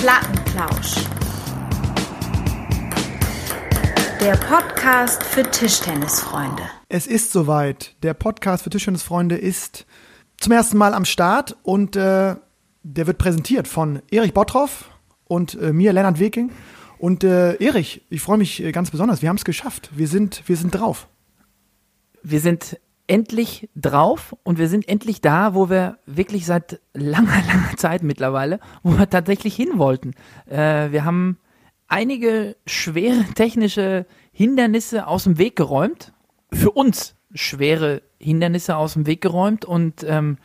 Plattenplausch. Der Podcast für Tischtennisfreunde. Es ist soweit. Der Podcast für Tischtennisfreunde ist zum ersten Mal am Start und äh, der wird präsentiert von Erich Bottroff und äh, mir, Lennart Weking. Und äh, Erich, ich freue mich äh, ganz besonders. Wir haben es geschafft. Wir sind, wir sind drauf. Wir sind endlich drauf und wir sind endlich da, wo wir wirklich seit langer, langer Zeit mittlerweile, wo wir tatsächlich hin wollten. Äh, wir haben einige schwere technische Hindernisse aus dem Weg geräumt. Für uns schwere Hindernisse aus dem Weg geräumt und ähm,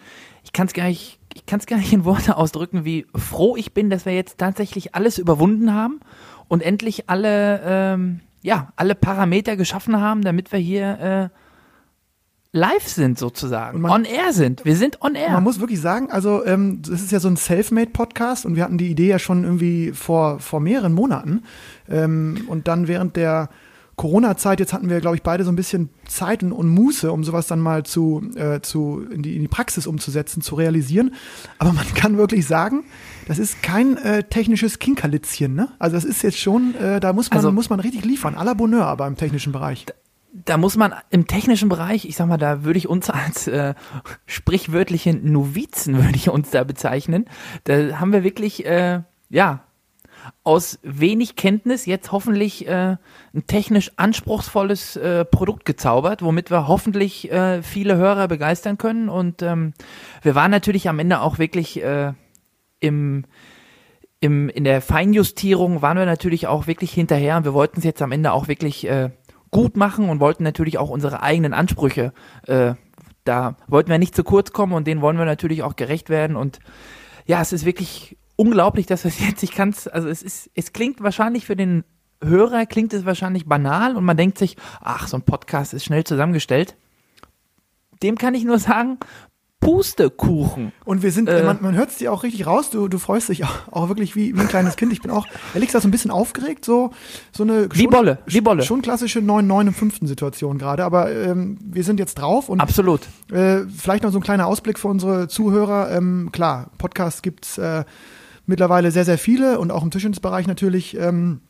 ich kann es gar nicht, ich kann es gar nicht in Worte ausdrücken, wie froh ich bin, dass wir jetzt tatsächlich alles überwunden haben und endlich alle, ähm, ja, alle Parameter geschaffen haben, damit wir hier äh, live sind sozusagen, man, on air sind. Wir sind on air. Man muss wirklich sagen, also ähm, das ist ja so ein Selfmade-Podcast und wir hatten die Idee ja schon irgendwie vor, vor mehreren Monaten. Ähm, und dann während der Corona-Zeit, jetzt hatten wir, glaube ich, beide so ein bisschen Zeit und, und Muße, um sowas dann mal zu, äh, zu in, die, in die Praxis umzusetzen, zu realisieren. Aber man kann wirklich sagen, das ist kein äh, technisches Kinkerlitzchen, ne? Also das ist jetzt schon, äh, da muss man, Also- muss man richtig liefern, à la Bonheur, aber im technischen Bereich. Da muss man im technischen Bereich, ich sag mal, da würde ich uns als äh, sprichwörtliche Novizen, würde ich uns da bezeichnen. Da haben wir wirklich, äh, ja, aus wenig Kenntnis jetzt hoffentlich äh, ein technisch anspruchsvolles äh, Produkt gezaubert, womit wir hoffentlich äh, viele Hörer begeistern können. Und ähm, wir waren natürlich am Ende auch wirklich äh, im im, in der Feinjustierung waren wir natürlich auch wirklich hinterher und wir wollten es jetzt am Ende auch wirklich äh, gut machen und wollten natürlich auch unsere eigenen Ansprüche, äh, da wollten wir nicht zu kurz kommen und denen wollen wir natürlich auch gerecht werden und ja, es ist wirklich unglaublich, dass es jetzt, ich kann es, also es ist, es klingt wahrscheinlich für den Hörer, klingt es wahrscheinlich banal und man denkt sich, ach, so ein Podcast ist schnell zusammengestellt. Dem kann ich nur sagen, Pustekuchen. Und wir sind, Äh. man, man hört es dir auch richtig raus, du, du freust dich auch, auch wirklich wie, wie ein kleines Kind. Ich bin auch, ehrlich gesagt, so ein bisschen aufgeregt, so, so eine Wie Bolle, wie Bolle. Schon klassische 9-9 im fünften Situation gerade, aber ähm, wir sind jetzt drauf und Absolut. äh, vielleicht noch so ein kleiner Ausblick für unsere Zuhörer. Ähm, klar, Podcasts gibt's äh, mittlerweile sehr, sehr viele und auch im Tischtennisbereich natürlich. Ähm,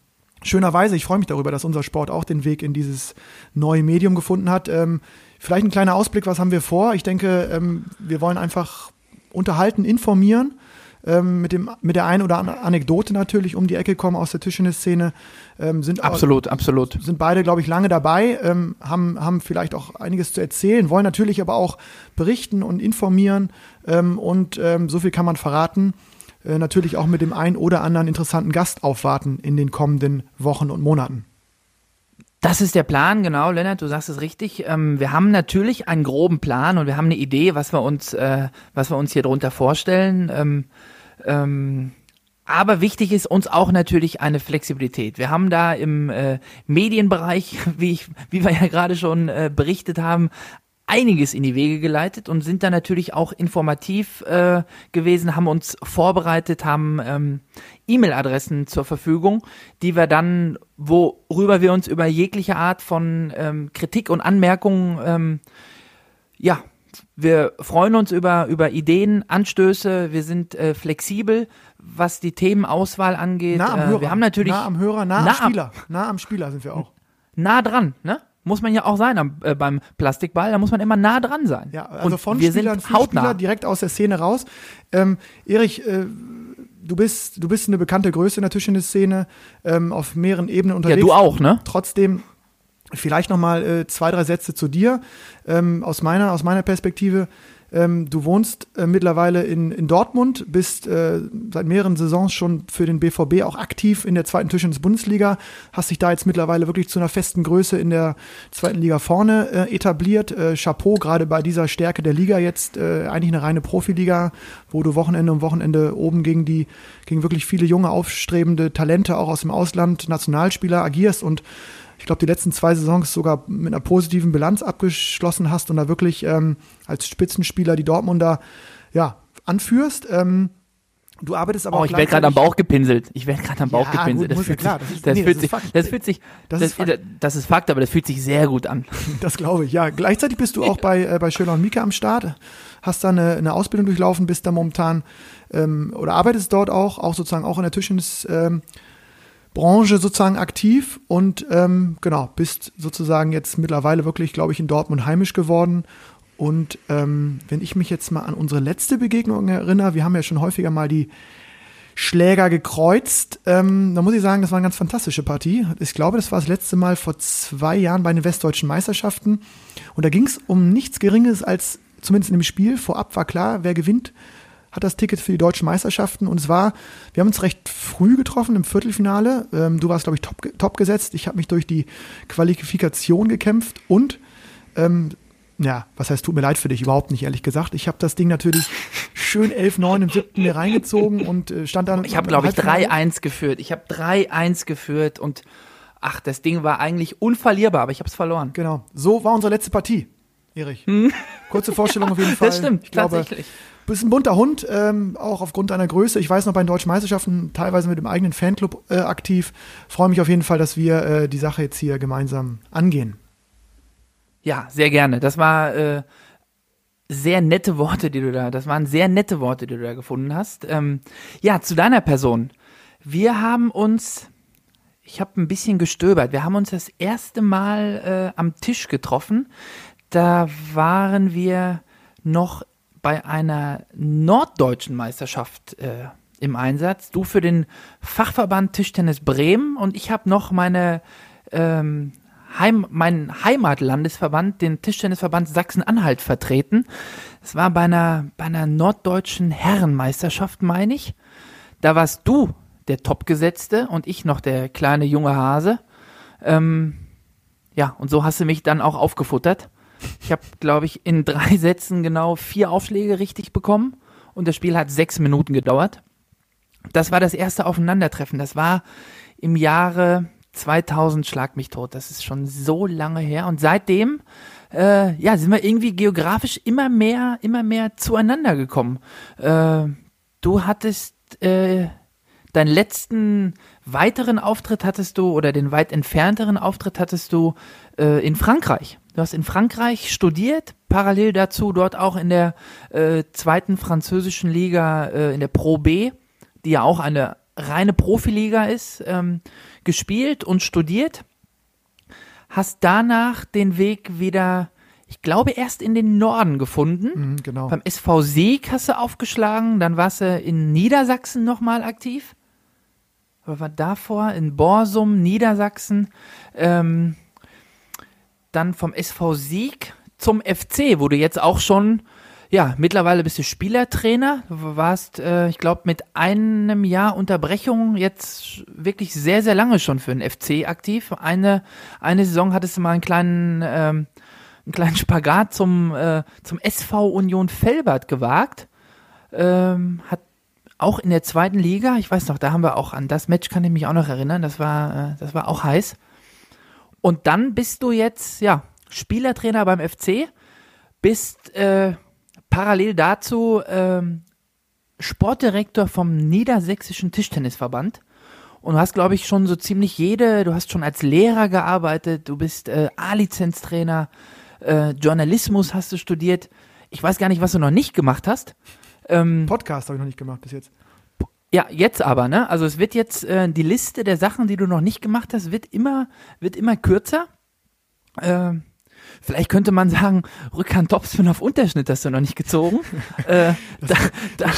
schönerweise, ich freue mich darüber, dass unser Sport auch den Weg in dieses neue Medium gefunden hat. Ähm, vielleicht ein kleiner Ausblick, was haben wir vor? Ich denke, ähm, wir wollen einfach unterhalten, informieren. Ähm, mit, dem, mit der einen oder anderen Anekdote natürlich um die Ecke kommen aus der Tischtennisszene. Ähm, sind auch- Absolut, absolut. sind beide, glaube ich, lange dabei, ähm, haben, haben vielleicht auch einiges zu erzählen, wollen natürlich aber auch berichten und informieren. Ähm, und ähm, so viel kann man verraten. Äh, natürlich auch mit dem ein oder anderen interessanten Gast aufwarten in den kommenden Wochen und Monaten. Das ist der Plan, genau, Lennart, du sagst es richtig. Ähm, wir haben natürlich einen groben Plan und wir haben eine Idee, was wir uns, äh, was wir uns hier drunter vorstellen. Ähm, ähm, aber wichtig ist uns auch natürlich eine Flexibilität. Wir haben da im äh, Medienbereich, wie, ich, wie wir ja gerade schon äh, berichtet haben, einiges in die Wege geleitet und sind da natürlich auch informativ äh, gewesen, haben uns vorbereitet, haben ähm, E-Mail-Adressen zur Verfügung, die wir dann, worüber wir uns über jegliche Art von ähm, Kritik und Anmerkungen, ähm, ja, wir freuen uns über, über Ideen, Anstöße, wir sind äh, flexibel, was die Themenauswahl angeht. Nah am äh, Hörer. wir haben natürlich nah am Hörer, nah, nah am am- Spieler. Nah am Spieler sind wir auch. nah dran, ne? Muss man ja auch sein am, äh, beim Plastikball, da muss man immer nah dran sein. Ja, also und von wir Spielern sind hautnah. Spieler direkt aus der Szene raus. Ähm, Erich, äh, du bist, du bist eine bekannte Größe in der Tischtennisszene, ähm, auf mehreren Ebenen Ja, unterwegs. du auch, ne? Trotzdem vielleicht noch mal äh, zwei, drei Sätze zu dir ähm, aus meiner aus meiner Perspektive. Ähm, du wohnst äh, mittlerweile in, in Dortmund, bist äh, seit mehreren Saisons schon für den BVB auch aktiv in der zweiten Tischtennis-Bundesliga, hast dich da jetzt mittlerweile wirklich zu einer festen Größe in der zweiten Liga vorne äh, etabliert. Äh, Chapeau, gerade bei dieser Stärke der Liga jetzt, äh, eigentlich eine reine Profiliga, wo du Wochenende um Wochenende oben gegen die, gegen wirklich viele junge, aufstrebende Talente auch aus dem Ausland, Nationalspieler agierst und ich glaube, die letzten zwei Saisons sogar mit einer positiven Bilanz abgeschlossen hast und da wirklich ähm, als Spitzenspieler die Dortmunder ja, anführst. Ähm, Du arbeitest aber Oh, auch ich werde gerade am Bauch gepinselt. Ich werde gerade am Bauch Ja, gepinselt. gut, ja fühlt klar, sich, das ist- das, nee, fühlt das sich, das fühlt sich, Das das, ist das ist Fakt, aber das fühlt sich sehr gut an. Das glaube ich, ja. Gleichzeitig bist du auch bei, äh, bei Schöner und Mika am Start, hast da eine, eine Ausbildung durchlaufen, bist da momentan ähm, oder arbeitest dort auch, auch sozusagen auch in der Tischtennis ähm, Branche sozusagen aktiv und ähm, genau, bist sozusagen jetzt mittlerweile wirklich, glaube ich, in Dortmund heimisch geworden. Und ähm, wenn ich mich jetzt mal an unsere letzte Begegnung erinnere, wir haben ja schon häufiger mal die Schläger gekreuzt. Ähm, da muss ich sagen, das war eine ganz fantastische Partie. Ich glaube, das war das letzte Mal vor zwei Jahren bei den Westdeutschen Meisterschaften. Und da ging es um nichts Geringes als, zumindest in dem Spiel, vorab war klar, wer gewinnt, hat das Ticket für die deutschen Meisterschaften. Und es war, wir haben uns recht früh getroffen im Viertelfinale. Ähm, du warst, glaube ich, top, top gesetzt. Ich habe mich durch die Qualifikation gekämpft und ähm, ja, was heißt, tut mir leid für dich, überhaupt nicht, ehrlich gesagt. Ich habe das Ding natürlich schön 11-9 im siebten mir reingezogen und äh, stand dann. Ich habe, glaube ich, 3-1 geführt. Ich habe 3-1 geführt und ach, das Ding war eigentlich unverlierbar, aber ich habe es verloren. Genau. So war unsere letzte Partie, Erich. Kurze Vorstellung auf jeden Fall. Hm? Das stimmt, ich glaube, tatsächlich. Du bist ein bunter Hund, ähm, auch aufgrund deiner Größe. Ich weiß noch bei den deutschen Meisterschaften teilweise mit dem eigenen Fanclub äh, aktiv. Freue mich auf jeden Fall, dass wir äh, die Sache jetzt hier gemeinsam angehen. Ja, sehr gerne. Das war äh, sehr nette Worte, die du da, das waren sehr nette Worte, die du da gefunden hast. Ähm, ja, zu deiner Person. Wir haben uns, ich habe ein bisschen gestöbert, wir haben uns das erste Mal äh, am Tisch getroffen. Da waren wir noch bei einer norddeutschen Meisterschaft äh, im Einsatz. Du für den Fachverband Tischtennis Bremen und ich habe noch meine ähm, Heim, meinen Heimatlandesverband, den Tischtennisverband Sachsen-Anhalt vertreten. Es war bei einer, bei einer norddeutschen Herrenmeisterschaft, meine ich. Da warst du der Topgesetzte und ich noch der kleine junge Hase. Ähm, ja, und so hast du mich dann auch aufgefuttert. Ich habe, glaube ich, in drei Sätzen genau vier Aufschläge richtig bekommen und das Spiel hat sechs Minuten gedauert. Das war das erste Aufeinandertreffen. Das war im Jahre 2000 schlag mich tot. Das ist schon so lange her. Und seitdem, äh, ja, sind wir irgendwie geografisch immer mehr, immer mehr zueinander gekommen. Äh, du hattest äh, deinen letzten weiteren Auftritt hattest du oder den weit entfernteren Auftritt hattest du äh, in Frankreich. Du hast in Frankreich studiert, parallel dazu dort auch in der äh, zweiten französischen Liga, äh, in der Pro B, die ja auch eine reine Profiliga ist, ähm, gespielt und studiert. Hast danach den Weg wieder, ich glaube, erst in den Norden gefunden. Mhm, genau. Beim SV Sieg hast du aufgeschlagen, dann warst du in Niedersachsen nochmal aktiv. Aber war davor in Borsum, Niedersachsen. Ähm, dann vom SV Sieg zum FC, wo du jetzt auch schon, ja, mittlerweile bist du Spielertrainer. Warst, äh, ich glaube, mit einem Jahr Unterbrechung jetzt wirklich sehr, sehr lange schon für den FC aktiv. Eine, eine Saison hattest du mal einen kleinen, ähm, einen kleinen Spagat zum, äh, zum SV Union Felbert gewagt. Ähm, hat auch in der zweiten Liga, ich weiß noch, da haben wir auch an das Match kann ich mich auch noch erinnern, das war, äh, das war auch heiß. Und dann bist du jetzt, ja, Spielertrainer beim FC, bist äh, parallel dazu ähm, Sportdirektor vom Niedersächsischen Tischtennisverband. Und du hast, glaube ich, schon so ziemlich jede, du hast schon als Lehrer gearbeitet, du bist äh, A-Lizenztrainer, äh, Journalismus hast du studiert. Ich weiß gar nicht, was du noch nicht gemacht hast. Ähm, Podcast habe ich noch nicht gemacht bis jetzt. Ja, jetzt aber, ne? Also es wird jetzt äh, die Liste der Sachen, die du noch nicht gemacht hast, wird immer, wird immer kürzer. Ähm, vielleicht könnte man sagen, Rückhand Topspin auf Unterschnitt hast du noch nicht gezogen. äh, da, da,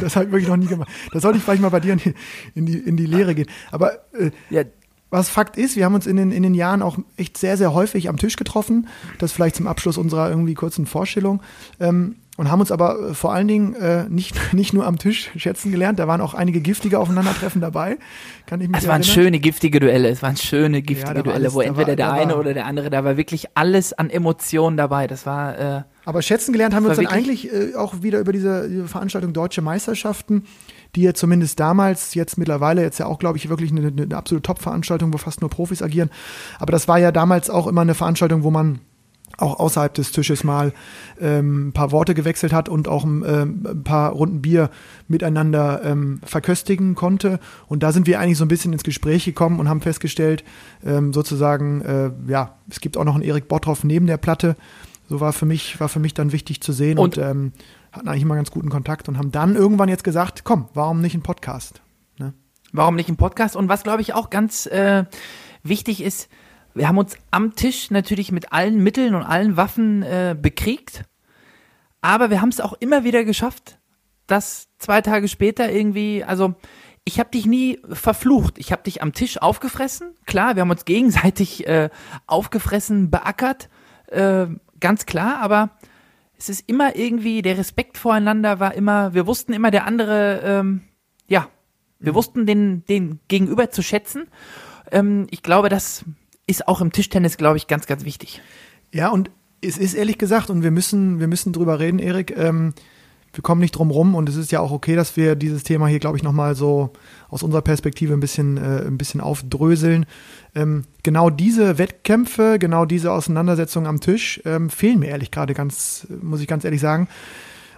Das habe ich wirklich noch nie gemacht. Da sollte ich vielleicht mal bei dir in die, in die, in die Lehre gehen. Aber äh, ja, was Fakt ist, wir haben uns in den, in den Jahren auch echt sehr, sehr häufig am Tisch getroffen. Das vielleicht zum Abschluss unserer irgendwie kurzen Vorstellung. Ähm, und haben uns aber äh, vor allen Dingen äh, nicht, nicht nur am Tisch schätzen gelernt, da waren auch einige giftige Aufeinandertreffen dabei. Kann ich mich es waren erinnern. schöne giftige Duelle, es waren schöne giftige war Duelle, alles- wo entweder war- der eine war- oder der andere, da war wirklich alles an Emotionen dabei. Das war, äh, Aber schätzen gelernt haben wir uns dann eigentlich äh, auch wieder über diese, diese Veranstaltung Deutsche Meisterschaften, die ja zumindest damals, jetzt mittlerweile, jetzt ja auch, glaube ich, wirklich eine, eine absolute Top-Veranstaltung, wo fast nur Profis agieren. Aber das war ja damals auch immer eine Veranstaltung, wo man auch außerhalb des Tisches mal ähm, ein paar Worte gewechselt hat und auch ähm, ein paar Runden Bier miteinander ähm, verköstigen konnte. Und da sind wir eigentlich so ein bisschen ins Gespräch gekommen und haben festgestellt, ähm, sozusagen, äh, ja, es gibt auch noch einen Erik Bottroff neben der Platte. So war für mich, war für mich dann wichtig zu sehen und, und ähm, hatten eigentlich immer ganz guten Kontakt und haben dann irgendwann jetzt gesagt, komm, warum nicht ein Podcast? Ne? Warum nicht ein Podcast? Und was, glaube ich, auch ganz äh, wichtig ist, wir haben uns am Tisch natürlich mit allen Mitteln und allen Waffen äh, bekriegt, aber wir haben es auch immer wieder geschafft, dass zwei Tage später irgendwie, also ich habe dich nie verflucht, ich habe dich am Tisch aufgefressen, klar, wir haben uns gegenseitig äh, aufgefressen, beackert, äh, ganz klar, aber es ist immer irgendwie, der Respekt voreinander war immer, wir wussten immer, der andere, ähm, ja, wir mhm. wussten den, den Gegenüber zu schätzen. Ähm, ich glaube, das ist auch im Tischtennis, glaube ich, ganz, ganz wichtig. Ja, und es ist ehrlich gesagt, und wir müssen, wir müssen drüber reden, Erik, ähm, wir kommen nicht drum rum und es ist ja auch okay, dass wir dieses Thema hier, glaube ich, nochmal so aus unserer Perspektive ein bisschen, äh, ein bisschen aufdröseln. Ähm, genau diese Wettkämpfe, genau diese Auseinandersetzungen am Tisch ähm, fehlen mir ehrlich gerade ganz, muss ich ganz ehrlich sagen.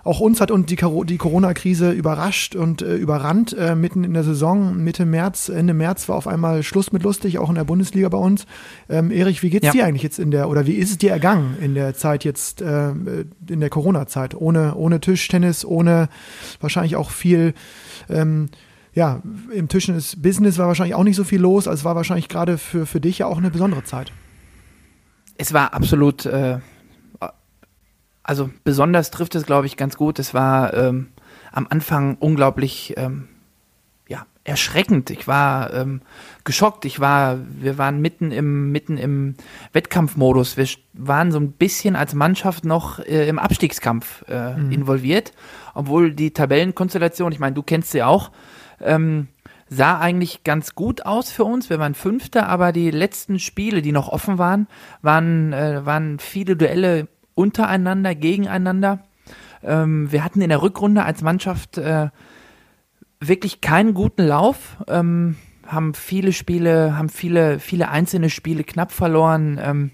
Auch uns hat uns die, die Corona-Krise überrascht und äh, überrannt. Äh, mitten in der Saison, Mitte März, Ende März war auf einmal Schluss mit lustig, auch in der Bundesliga bei uns. Ähm, Erich, wie geht's ja. dir eigentlich jetzt in der, oder wie ist es dir ergangen in der Zeit jetzt, äh, in der Corona-Zeit? Ohne, ohne Tischtennis, ohne wahrscheinlich auch viel, ähm, ja, im Tischtennis-Business war wahrscheinlich auch nicht so viel los. Also es war wahrscheinlich gerade für, für dich ja auch eine besondere Zeit. Es war absolut äh, also besonders trifft es, glaube ich, ganz gut. Es war ähm, am Anfang unglaublich ähm, ja, erschreckend. Ich war ähm, geschockt. Ich war, wir waren mitten im, mitten im Wettkampfmodus. Wir waren so ein bisschen als Mannschaft noch äh, im Abstiegskampf äh, mhm. involviert, obwohl die Tabellenkonstellation, ich meine, du kennst sie auch, ähm, sah eigentlich ganz gut aus für uns. Wir waren Fünfter, aber die letzten Spiele, die noch offen waren, waren, äh, waren viele Duelle untereinander, gegeneinander. Ähm, wir hatten in der Rückrunde als Mannschaft äh, wirklich keinen guten Lauf, ähm, haben viele Spiele, haben viele, viele einzelne Spiele knapp verloren. Ähm,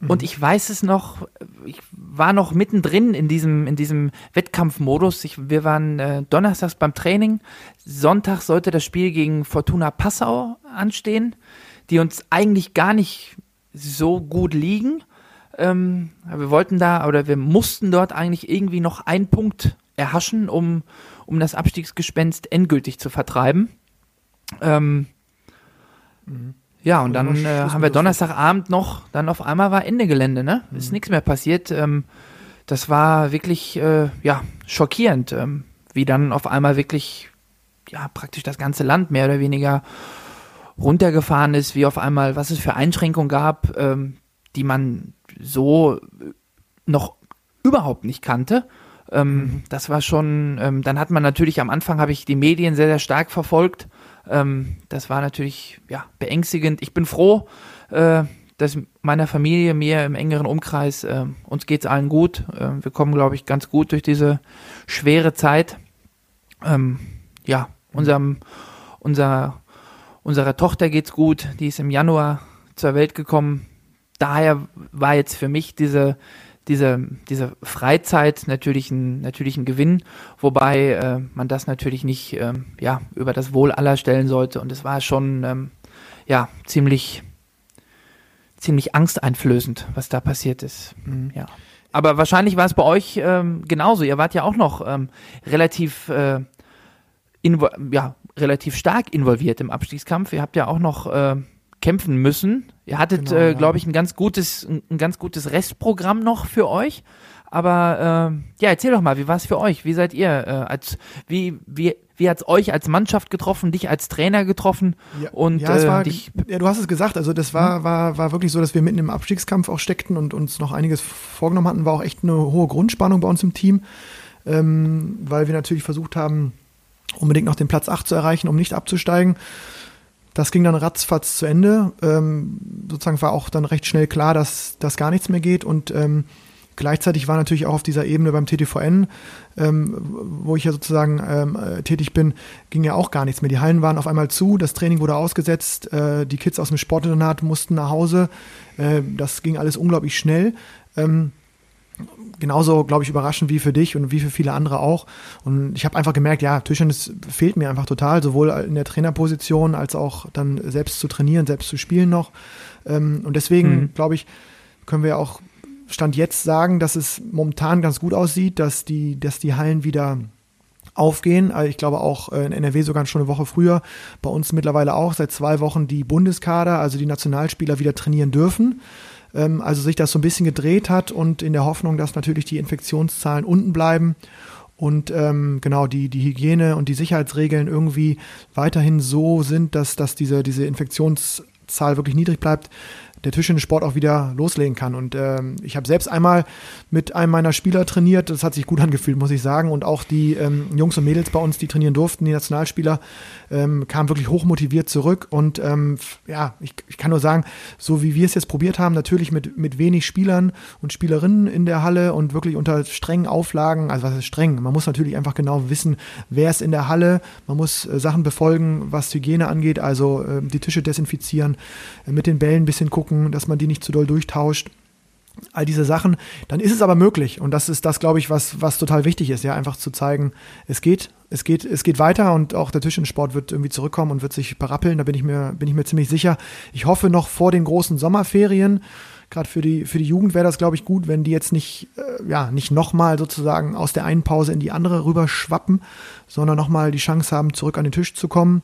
mhm. und ich weiß es noch, ich war noch mittendrin in diesem, in diesem Wettkampfmodus. Ich, wir waren äh, donnerstags beim Training. Sonntag sollte das Spiel gegen Fortuna Passau anstehen, die uns eigentlich gar nicht so gut liegen. Ähm, wir wollten da oder wir mussten dort eigentlich irgendwie noch einen Punkt erhaschen, um, um das Abstiegsgespenst endgültig zu vertreiben. Ähm, mhm. Ja, und dann äh, haben wir Donnerstagabend noch, dann auf einmal war Ende Gelände, ne? Mhm. Ist nichts mehr passiert. Ähm, das war wirklich, äh, ja, schockierend, ähm, wie dann auf einmal wirklich, ja, praktisch das ganze Land mehr oder weniger runtergefahren ist, wie auf einmal, was es für Einschränkungen gab, ähm, die man so noch überhaupt nicht kannte. Ähm, mhm. Das war schon, ähm, dann hat man natürlich am Anfang habe ich die Medien sehr, sehr stark verfolgt. Ähm, das war natürlich ja, beängstigend. Ich bin froh, äh, dass meiner Familie, mir im engeren Umkreis, äh, uns geht es allen gut. Äh, wir kommen, glaube ich, ganz gut durch diese schwere Zeit. Ähm, ja, unserem, unser, unserer Tochter geht's gut. Die ist im Januar zur Welt gekommen daher war jetzt für mich diese, diese, diese Freizeit natürlich ein, natürlich ein Gewinn, wobei äh, man das natürlich nicht äh, ja, über das Wohl aller stellen sollte. Und es war schon ähm, ja, ziemlich, ziemlich angsteinflößend, was da passiert ist. Mhm. Ja. Aber wahrscheinlich war es bei euch ähm, genauso. Ihr wart ja auch noch ähm, relativ, äh, ja, relativ stark involviert im Abstiegskampf. Ihr habt ja auch noch äh, kämpfen müssen. Ihr hattet, genau, äh, glaube ich, ein ganz gutes, ein ganz gutes Restprogramm noch für euch. Aber äh, ja, erzähl doch mal, wie war es für euch? Wie seid ihr äh, als wie wie wie hat's euch als Mannschaft getroffen, dich als Trainer getroffen ja, und ja, es äh, war, dich ja, du hast es gesagt, also das war mhm. war war wirklich so, dass wir mitten im Abstiegskampf auch steckten und uns noch einiges vorgenommen hatten, war auch echt eine hohe Grundspannung bei uns im Team, ähm, weil wir natürlich versucht haben, unbedingt noch den Platz 8 zu erreichen, um nicht abzusteigen. Das ging dann ratzfatz zu Ende. Ähm, sozusagen war auch dann recht schnell klar, dass das gar nichts mehr geht. Und ähm, Gleichzeitig war natürlich auch auf dieser Ebene beim TTVN, ähm, wo ich ja sozusagen ähm, äh, tätig bin, ging ja auch gar nichts mehr. Die Hallen waren auf einmal zu, das Training wurde ausgesetzt, äh, die Kids aus dem Sportinternat mussten nach Hause. Äh, das ging alles unglaublich schnell. Ähm, genauso, glaube ich, überraschend wie für dich und wie für viele andere auch. Und ich habe einfach gemerkt, ja, Tischtennis fehlt mir einfach total, sowohl in der Trainerposition als auch dann selbst zu trainieren, selbst zu spielen noch. Ähm, und deswegen, mhm. glaube ich, können wir auch Stand jetzt sagen, dass es momentan ganz gut aussieht, dass die, dass die Hallen wieder aufgehen. Also ich glaube auch äh, in NRW sogar schon eine Woche früher. Bei uns mittlerweile auch seit zwei Wochen die Bundeskader, also die Nationalspieler wieder trainieren dürfen. Ähm, also sich das so ein bisschen gedreht hat und in der Hoffnung, dass natürlich die Infektionszahlen unten bleiben und ähm, genau die, die Hygiene und die Sicherheitsregeln irgendwie weiterhin so sind, dass, dass diese, diese Infektionszahl wirklich niedrig bleibt, der Tischtennissport auch wieder loslegen kann. Und ähm, ich habe selbst einmal mit einem meiner Spieler trainiert. Das hat sich gut angefühlt, muss ich sagen. Und auch die ähm, Jungs und Mädels bei uns, die trainieren durften, die Nationalspieler, ähm, kamen wirklich hochmotiviert zurück. Und ähm, ja, ich, ich kann nur sagen, so wie wir es jetzt probiert haben, natürlich mit, mit wenig Spielern und Spielerinnen in der Halle und wirklich unter strengen Auflagen, also was ist streng? Man muss natürlich einfach genau wissen, wer ist in der Halle. Man muss äh, Sachen befolgen, was Hygiene angeht, also äh, die Tische desinfizieren, äh, mit den Bällen ein bisschen gucken gucken, dass man die nicht zu doll durchtauscht. All diese Sachen, dann ist es aber möglich. Und das ist das, glaube ich, was, was total wichtig ist, ja, einfach zu zeigen, es geht, es geht, es geht weiter und auch der Tischtennissport wird irgendwie zurückkommen und wird sich berappeln, da bin ich mir, bin ich mir ziemlich sicher. Ich hoffe noch vor den großen Sommerferien, gerade für die, für die Jugend wäre das, glaube ich, gut, wenn die jetzt nicht, äh, ja, nicht nochmal sozusagen aus der einen Pause in die andere rüber schwappen, sondern nochmal die Chance haben, zurück an den Tisch zu kommen.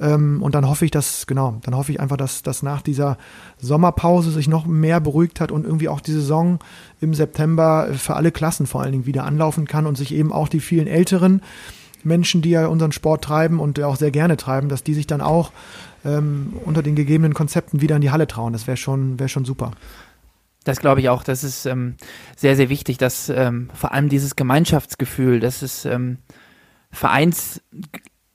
Ähm, und dann hoffe ich, dass, genau, dann hoffe ich einfach, dass, dass nach dieser Sommerpause sich noch mehr beruhigt hat und irgendwie auch die Saison im September für alle Klassen vor allen Dingen wieder anlaufen kann und sich eben auch die vielen älteren Menschen, die ja unseren Sport treiben und auch sehr gerne treiben, dass die sich dann auch ähm, unter den gegebenen Konzepten wieder in die Halle trauen. Das wäre schon, wäre schon super. Das glaube ich auch. Das ist ähm, sehr, sehr wichtig, dass ähm, vor allem dieses Gemeinschaftsgefühl, das ist ähm, Vereins,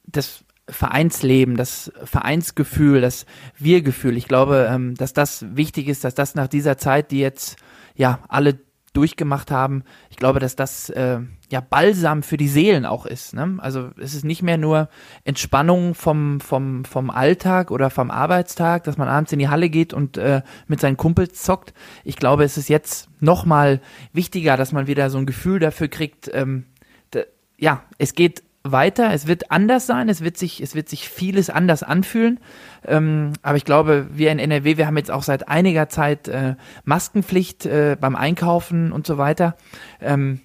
das Vereinsleben, das Vereinsgefühl, das Wir-Gefühl. Ich glaube, ähm, dass das wichtig ist, dass das nach dieser Zeit, die jetzt ja alle durchgemacht haben, ich glaube, dass das äh, ja Balsam für die Seelen auch ist. Ne? Also es ist nicht mehr nur Entspannung vom, vom, vom Alltag oder vom Arbeitstag, dass man abends in die Halle geht und äh, mit seinen Kumpels zockt. Ich glaube, es ist jetzt nochmal wichtiger, dass man wieder so ein Gefühl dafür kriegt, ähm, ja, es geht weiter. Es wird anders sein. Es wird sich, es wird sich vieles anders anfühlen. Ähm, aber ich glaube, wir in NRW, wir haben jetzt auch seit einiger Zeit äh, Maskenpflicht äh, beim Einkaufen und so weiter. Ähm,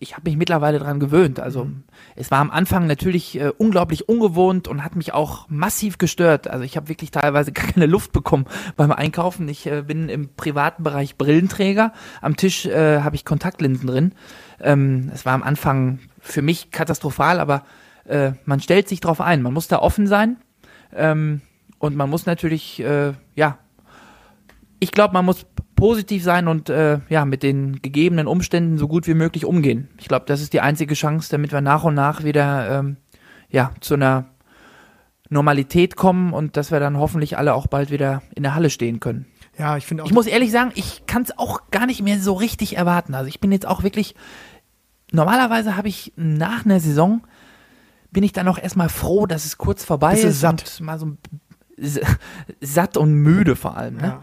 ich habe mich mittlerweile daran gewöhnt. Also mhm. es war am Anfang natürlich äh, unglaublich ungewohnt und hat mich auch massiv gestört. Also ich habe wirklich teilweise gar keine Luft bekommen beim Einkaufen. Ich äh, bin im privaten Bereich Brillenträger. Am Tisch äh, habe ich Kontaktlinsen drin. Ähm, es war am Anfang für mich katastrophal, aber äh, man stellt sich drauf ein. Man muss da offen sein ähm, und man muss natürlich, äh, ja, ich glaube, man muss positiv sein und äh, ja mit den gegebenen Umständen so gut wie möglich umgehen. Ich glaube, das ist die einzige Chance, damit wir nach und nach wieder ähm, ja zu einer Normalität kommen und dass wir dann hoffentlich alle auch bald wieder in der Halle stehen können. Ja, ich finde auch. Ich muss ehrlich sagen, ich kann es auch gar nicht mehr so richtig erwarten. Also ich bin jetzt auch wirklich normalerweise habe ich nach einer Saison, bin ich dann auch erstmal froh, dass es kurz vorbei ist, ist satt. und mal so satt und müde vor allem. Ne? Ja.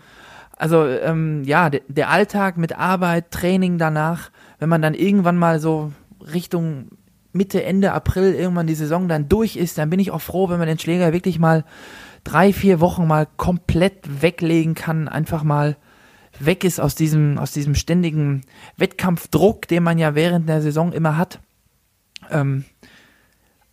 Also ähm, ja, der, der Alltag mit Arbeit, Training danach, wenn man dann irgendwann mal so Richtung Mitte, Ende April irgendwann die Saison dann durch ist, dann bin ich auch froh, wenn man den Schläger wirklich mal drei, vier Wochen mal komplett weglegen kann, einfach mal weg ist aus diesem, aus diesem ständigen Wettkampfdruck, den man ja während der Saison immer hat. Ähm,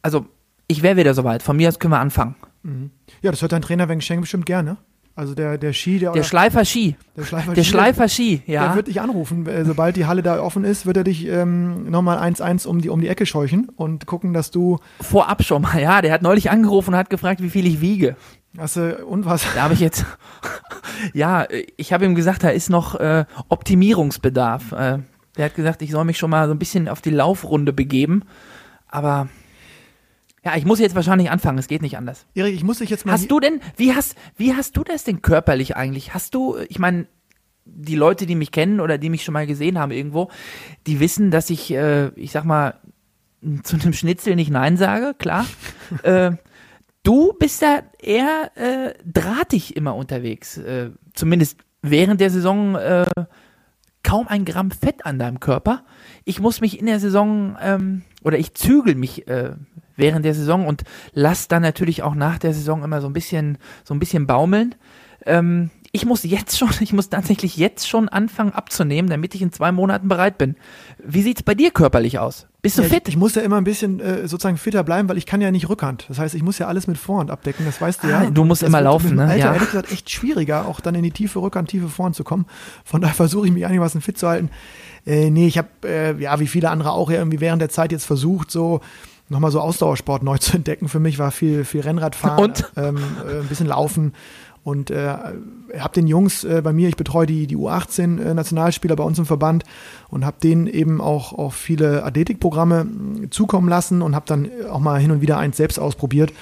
also, ich wäre wieder soweit. Von mir aus können wir anfangen. Mhm. Ja, das hört dein Trainer Weng Sheng bestimmt gerne. Also der, der Ski, der. Der Schleifer Ski. Der Schleifer der Ski. Schleifer Ski, ja. Der wird dich anrufen. Äh, sobald die Halle da offen ist, wird er dich ähm, nochmal 1-1 um die, um die Ecke scheuchen und gucken, dass du. Vorab schon mal, ja. Der hat neulich angerufen und hat gefragt, wie viel ich wiege. Hast du, und was? Da habe ich jetzt, ja, ich habe ihm gesagt, da ist noch äh, Optimierungsbedarf. Äh, der hat gesagt, ich soll mich schon mal so ein bisschen auf die Laufrunde begeben. Aber ja, ich muss jetzt wahrscheinlich anfangen, es geht nicht anders. Erik, ich muss dich jetzt mal. Hast du denn, wie hast, wie hast du das denn körperlich eigentlich? Hast du, ich meine, die Leute, die mich kennen oder die mich schon mal gesehen haben irgendwo, die wissen, dass ich, äh, ich sag mal, zu einem Schnitzel nicht Nein sage, klar. äh, du bist da eher äh, drahtig immer unterwegs. Äh, zumindest während der Saison äh, kaum ein Gramm Fett an deinem Körper. Ich muss mich in der Saison ähm, oder ich zügel mich äh, während der Saison und lass dann natürlich auch nach der Saison immer so ein bisschen so ein bisschen baumeln. Ähm, ich muss jetzt schon, ich muss tatsächlich jetzt schon anfangen abzunehmen, damit ich in zwei Monaten bereit bin. Wie sieht's bei dir körperlich aus? Bist du Ja, fit? Ich, ich muss ja immer ein bisschen äh, sozusagen fitter bleiben, weil ich kann ja nicht Rückhand. Das heißt, ich muss ja alles mit Vorhand abdecken, das weißt du Ah, ja. du musst das immer laufen, ne? Alter, Ja. ehrlich gesagt, echt schwieriger, auch dann in die tiefe Rückhand, tiefe Vorhand zu kommen. Von daher versuche ich mich einigermaßen fit zu halten. Äh, nee, ich habe, äh, ja, wie viele andere auch ja irgendwie während der Zeit jetzt versucht, so nochmal so Ausdauersport neu zu entdecken. Für mich war viel, viel Rennradfahren, Und? Ähm, äh, ein bisschen Laufen. Und äh, habe den Jungs äh, bei mir, ich betreue die, die U18-Nationalspieler bei uns im Verband und habe denen eben auch, auch viele Athletikprogramme mh, zukommen lassen und habe dann auch mal hin und wieder eins selbst ausprobiert,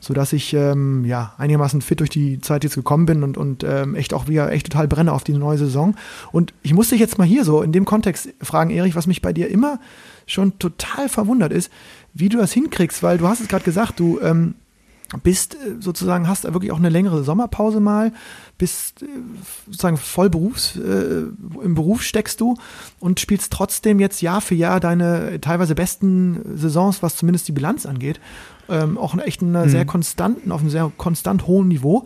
sodass ich ähm, ja, einigermaßen fit durch die Zeit jetzt gekommen bin und, und ähm, echt auch wieder echt total brenne auf die neue Saison. Und ich muss dich jetzt mal hier so in dem Kontext fragen, Erich, was mich bei dir immer schon total verwundert ist, wie du das hinkriegst, weil du hast es gerade gesagt, du ähm, bist äh, sozusagen, hast wirklich auch eine längere Sommerpause mal, bist äh, sozusagen voll Berufs, äh, im Beruf steckst du und spielst trotzdem jetzt Jahr für Jahr deine teilweise besten Saisons, was zumindest die Bilanz angeht, ähm, auch in echt einer sehr konstanten, auf einem sehr konstant hohen Niveau.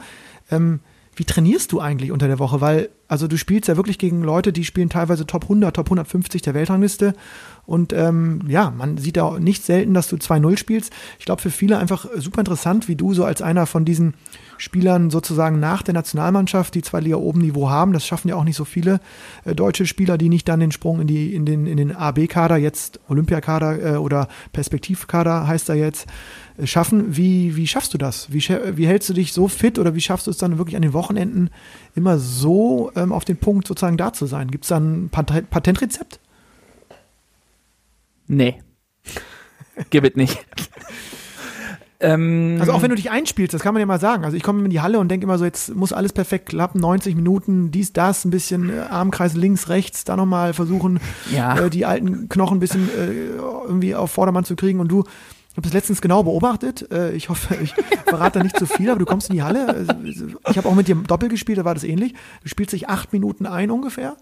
Ähm, wie trainierst du eigentlich unter der Woche? Weil, also du spielst ja wirklich gegen Leute, die spielen teilweise Top 100, Top 150 der Weltrangliste. Und ähm, ja, man sieht da nicht selten, dass du 2-0 spielst. Ich glaube, für viele einfach super interessant, wie du so als einer von diesen Spielern sozusagen nach der Nationalmannschaft, die zwei Liga oben Niveau haben, das schaffen ja auch nicht so viele äh, deutsche Spieler, die nicht dann den Sprung in, die, in den, in den AB-Kader, jetzt Olympiakader äh, oder Perspektivkader heißt er jetzt, äh, schaffen. Wie, wie schaffst du das? Wie, wie hältst du dich so fit oder wie schaffst du es dann wirklich an den Wochenenden immer so ähm, auf den Punkt sozusagen da zu sein? Gibt es da ein Pat Patentrezept? Nee. Gib es nicht. ähm, Also auch wenn du dich einspielst, das kann man ja mal sagen. Also ich komme in die Halle und denke immer so, jetzt muss alles perfekt klappen, 90 Minuten, dies, das, ein bisschen äh, Armkreis links, rechts, da nochmal versuchen, Ja. äh, die alten Knochen ein bisschen äh, irgendwie auf Vordermann zu kriegen. Und du, habe das letztens genau beobachtet. Äh, ich hoffe, ich verrate da nicht zu viel, aber du kommst in die Halle. Äh, Ich habe auch mit dir Doppel gespielt, da war das ähnlich. Du spielst dich acht Minuten ein ungefähr.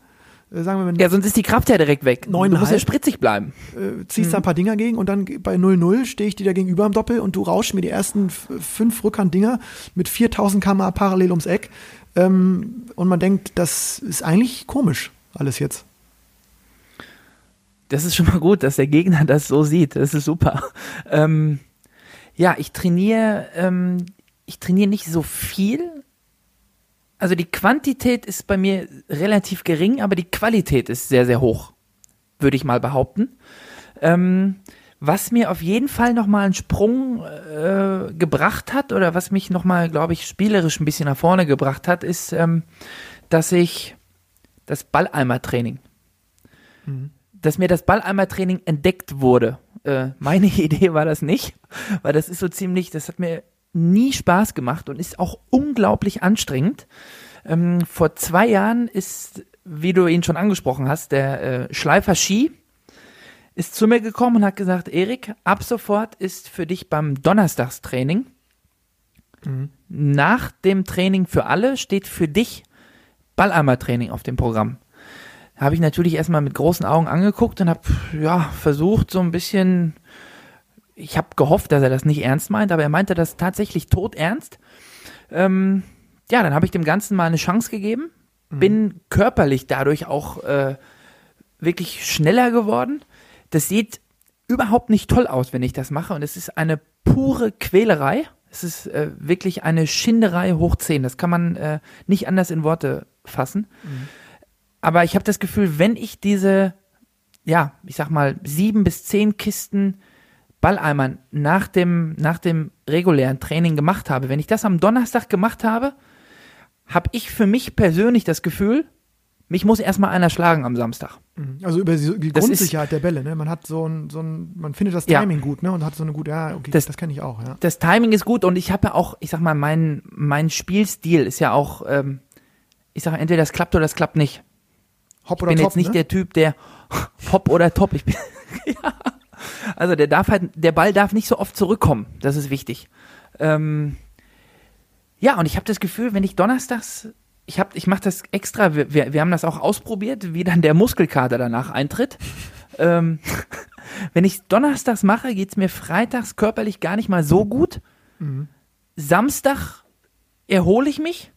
Äh, sagen wir, wenn ja, sonst ist die Kraft ja direkt weg. Du musst ja spritzig bleiben. äh, ziehst da ein paar Dinger gegen und dann bei 0-0 stehe ich dir da gegenüber im Doppel und du rauschst mir die ersten fünf Rückhanddinger mit 4000 km parallel ums Eck. Ähm, und man denkt, das ist eigentlich komisch, alles jetzt. Das ist schon mal gut, dass der Gegner das so sieht. Das ist super. Ähm, ja, ich trainiere, ähm, ich trainiere nicht so viel. Also die Quantität ist bei mir relativ gering, aber die Qualität ist sehr, sehr hoch, würde ich mal behaupten. Ähm, was mir auf jeden Fall nochmal einen Sprung äh, gebracht hat oder was mich nochmal, glaube ich, spielerisch ein bisschen nach vorne gebracht hat, ist, ähm, dass ich das Balleimer-Training dass mir das Balleimer-Training entdeckt wurde. Äh, meine Idee war das nicht, weil das ist so ziemlich, das hat mir nie Spaß gemacht und ist auch unglaublich anstrengend. Ähm, vor zwei Jahren ist, wie du ihn schon angesprochen hast, der äh, Schleifer Ski ist zu mir gekommen und hat gesagt, Erik, ab sofort ist für dich beim Donnerstagstraining nach dem Training für alle steht für dich Balleimer-Training auf dem Programm habe ich natürlich erstmal mit großen Augen angeguckt und habe ja versucht so ein bisschen ich habe gehofft, dass er das nicht ernst meint, aber er meinte das tatsächlich todernst. Ähm, ja, dann habe ich dem Ganzen mal eine Chance gegeben, bin körperlich dadurch auch äh, wirklich schneller geworden. Das sieht überhaupt nicht toll aus, wenn ich das mache und es ist eine pure Quälerei. Es ist äh, wirklich eine Schinderei hoch 10. Das kann man äh, nicht anders in Worte fassen. Aber ich habe das Gefühl, wenn ich diese, ja, ich sag mal, sieben bis zehn Kisten Balleimern nach dem, nach dem regulären Training gemacht habe, wenn ich das am Donnerstag gemacht habe, habe ich für mich persönlich das Gefühl, mich muss erstmal einer schlagen am Samstag. Also über die die Grundsicherheit der Bälle, ne? Man hat so ein, so ein, man findet das Ja. Timing gut, ne? Und hat so eine gute, ja, okay, das, Das- kenne ich auch, ja. das Timing ist gut und ich habe ja auch, ich sag mal, mein, mein Spielstil ist ja auch, ähm, ich sage entweder das klappt oder das klappt nicht. Ich oder bin top, jetzt nicht ne? der Typ, der Hopp oder Top. Ich bin, ja. Also der darf halt, der Ball darf nicht so oft zurückkommen. Das ist wichtig. Ähm, ja, und ich habe das Gefühl, wenn ich donnerstags, ich habe, ich mache das extra. Wir, wir, haben das auch ausprobiert, wie dann der Muskelkater danach eintritt. ähm, wenn ich donnerstags mache, geht's mir freitags körperlich gar nicht mal so gut. Samstag erhole ich mich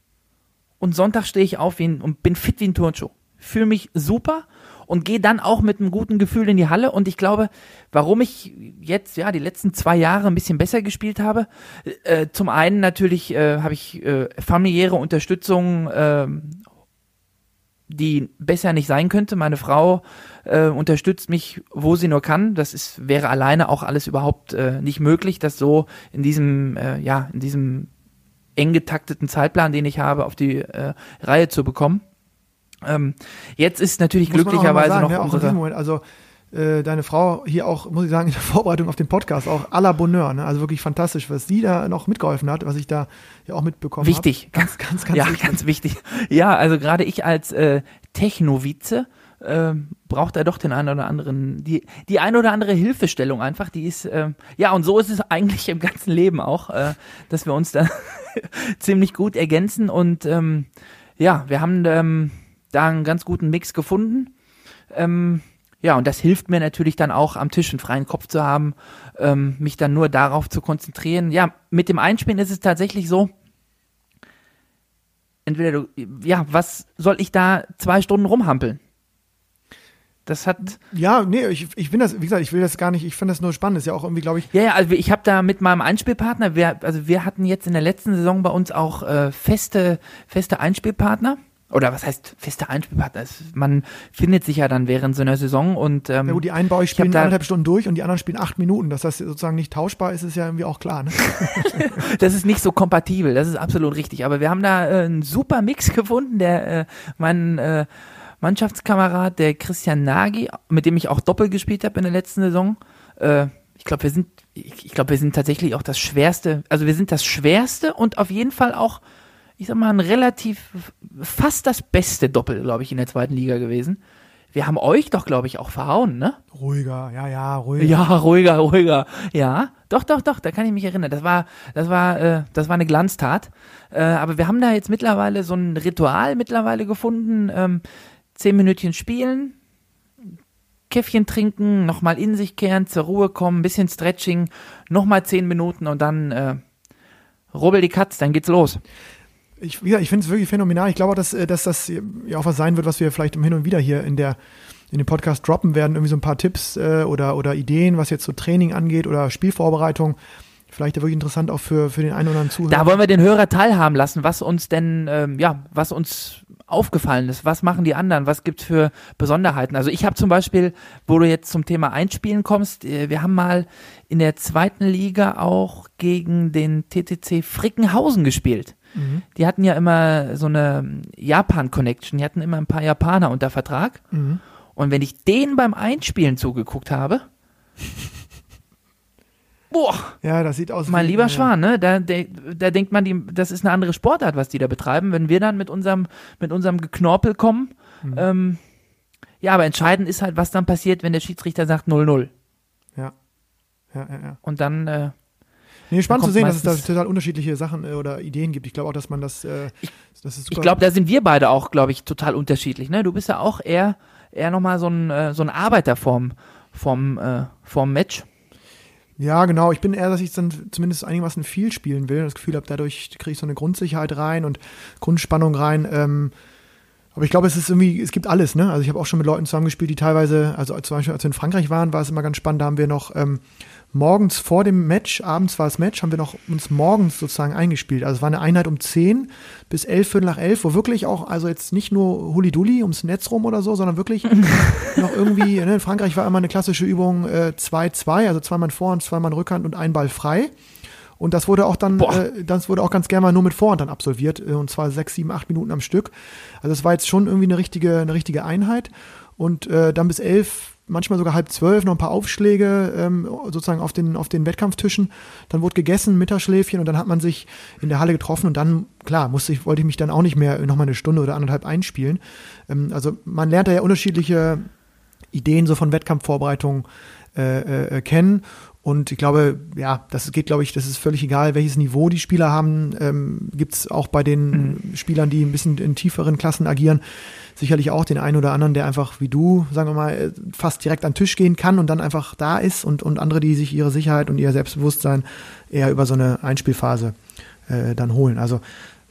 und Sonntag stehe ich auf wie ein, und bin fit wie ein Turnschuh. Fühle mich super und gehe dann auch mit einem guten Gefühl in die Halle. Und ich glaube, warum ich jetzt ja die letzten zwei Jahre ein bisschen besser gespielt habe, äh, zum einen natürlich äh, habe ich äh, familiäre Unterstützung, ähm, die besser nicht sein könnte. Meine Frau äh, unterstützt mich, wo sie nur kann. Das ist wäre alleine auch alles überhaupt äh, nicht möglich, das so in diesem äh, ja in diesem eng getakteten Zeitplan, den ich habe, auf die Reihe zu bekommen. Ähm, jetzt ist natürlich Muss auch glücklicherweise mal sagen, noch ne, auch unsere diesem Moment, also äh, deine Frau hier auch, muss ich sagen, in der Vorbereitung auf den Podcast auch à la Bonheur, ne? also wirklich fantastisch, was sie da noch mitgeholfen hat, was ich da ja auch mitbekommen habe. wichtig, Ganz, ganz, ganz ja, wichtig. ganz wichtig. Ja, also gerade ich als äh, Technovize ähm, braucht er doch den einen oder anderen, die, die ein oder andere Hilfestellung einfach, die ist, ähm, ja, und so ist es eigentlich im ganzen Leben auch, äh, dass wir uns da ziemlich gut ergänzen und ähm, ja, wir haben ähm, da einen ganz guten Mix gefunden. Ähm, ja, und das hilft mir natürlich dann auch am Tisch einen freien Kopf zu haben, ähm, mich dann nur darauf zu konzentrieren. Ja, mit dem Einspielen ist es tatsächlich so, entweder du, ja, was soll ich da zwei Stunden rumhampeln? Das hat, Ja, nee, ich, ich bin das, wie gesagt, ich will das gar nicht, ich finde das nur spannend, ist ja auch irgendwie, glaube ich, ja, ja, also ich habe da mit meinem Einspielpartner, wir, also wir hatten jetzt in der letzten Saison bei uns auch äh, feste, feste Einspielpartner. Oder was heißt feste Einspielpartner? Man findet sich ja dann während so einer Saison und ähm, ja gut, die einen bei euch ich spielen anderthalb Stunden durch und die anderen spielen acht Minuten, dass das sozusagen nicht tauschbar ist, ist ja irgendwie auch klar, ne? das ist nicht so kompatibel, das ist absolut richtig. Aber wir haben da äh, einen super Mix gefunden. Der äh, mein äh, Mannschaftskamerad, der Christian Nagy, mit dem ich auch Doppel gespielt habe in der letzten Saison. Äh, ich glaube, wir sind, ich, ich glaube, wir sind tatsächlich auch das schwerste. Also wir sind das schwerste und auf jeden Fall auch, ich sag mal, ein relativ fast das beste Doppel, glaube ich, in der zweiten Liga gewesen. Wir haben euch doch, glaube ich, auch verhauen, ne? Ruhiger, ja, ja, ruhiger. Ja, ruhiger, ruhiger. Ja, doch, doch, doch, da kann ich mich erinnern. Das war, das war, äh, das war eine Glanztat. Äh, aber wir haben da jetzt mittlerweile so ein Ritual mittlerweile gefunden. Ähm, zehn Minütchen spielen, Käffchen trinken, nochmal in sich kehren, zur Ruhe kommen, ein bisschen Stretching, nochmal zehn Minuten und dann äh, rubbel die Katz, dann geht's los. Ich, ich finde es wirklich phänomenal. Ich glaube auch, dass, äh, dass das ja auch was sein wird, was wir vielleicht Hin und wieder hier in der in dem Podcast droppen werden, irgendwie so ein paar Tipps äh, oder, oder Ideen, was jetzt so Training angeht oder Spielvorbereitung. Vielleicht wirklich interessant auch für, für den einen oder anderen Zuhörer. Da wollen wir den Hörer teilhaben lassen, was uns denn, ähm, ja, was uns aufgefallen ist. Was machen die anderen? Was gibt's für Besonderheiten? Also ich habe zum Beispiel, wo du jetzt zum Thema Einspielen kommst, äh, wir haben mal in der zweiten Liga auch gegen den TTC Frickenhausen gespielt. Mhm. Die hatten ja immer so eine Japan-Connection. Die hatten immer ein paar Japaner unter Vertrag. Mhm. Und wenn ich denen beim Einspielen zugeguckt habe, boah, Ja, das sieht aus mein wie- lieber ja. Schwan, ne? Da, da, da denkt man, die, das ist eine andere Sportart, was die da betreiben. Wenn wir dann mit unserem, mit unserem Geknorpel kommen, Mhm. ähm, ja, aber entscheidend ist halt, was dann passiert, wenn der Schiedsrichter sagt 0-0. Ja. Ja, ja, ja. Und dann, äh, Nee, spannend zu sehen, dass es da total unterschiedliche Sachen äh, oder Ideen gibt. Ich glaube auch, dass man das, äh, das ist super. ich glaube, da sind wir beide auch, glaube ich, total unterschiedlich. Ne? Du bist ja auch eher, eher nochmal so ein, äh, so ein Arbeiter vom, vom, äh, vom Match. Ja, genau. Ich bin eher, dass ich dann zumindest einigermaßen viel spielen will. Das Gefühl habe, dadurch kriege ich so eine Grundsicherheit rein und Grundspannung rein. Ähm, aber ich glaube, es ist irgendwie, es gibt alles, ne? Also ich habe auch schon mit Leuten zusammengespielt, die teilweise, also zum Beispiel als wir in Frankreich waren, war es immer ganz spannend, da haben wir noch ähm, morgens vor dem Match, abends war das Match, haben wir noch uns morgens sozusagen eingespielt. Also es war eine Einheit um 10 bis 11, Viertel nach 11, wo wirklich auch, also jetzt nicht nur Huli-Dulli ums Netz rum oder so, sondern wirklich noch irgendwie, ne, in Frankreich war immer eine klassische Übung äh, 2-2, also zwei Mann Vorhand, zwei Mann Rückhand und ein Ball frei. Und das wurde auch dann, äh, das wurde auch ganz gerne mal nur mit Vorhand dann absolviert, äh, und zwar sechs, sieben, acht Minuten am Stück. Also es war jetzt schon irgendwie eine richtige, eine richtige Einheit. Und äh, dann bis elf manchmal sogar halb zwölf, noch ein paar Aufschläge ähm, sozusagen auf den, auf den Wettkampftischen. Dann wurde gegessen, Mittagsschläfchen und dann hat man sich in der Halle getroffen und dann, klar, musste ich, wollte ich mich dann auch nicht mehr nochmal eine Stunde oder anderthalb einspielen. Ähm, also man lernt da ja unterschiedliche Ideen so von Wettkampfvorbereitungen äh, äh, kennen. Und ich glaube, ja, das geht, glaube ich, das ist völlig egal, welches Niveau die Spieler haben. Ähm, Gibt es auch bei den mhm. Spielern, die ein bisschen in tieferen Klassen agieren, sicherlich auch den einen oder anderen, der einfach wie du, sagen wir mal, fast direkt an den Tisch gehen kann und dann einfach da ist und, und andere, die sich ihre Sicherheit und ihr Selbstbewusstsein eher über so eine Einspielphase äh, dann holen. Also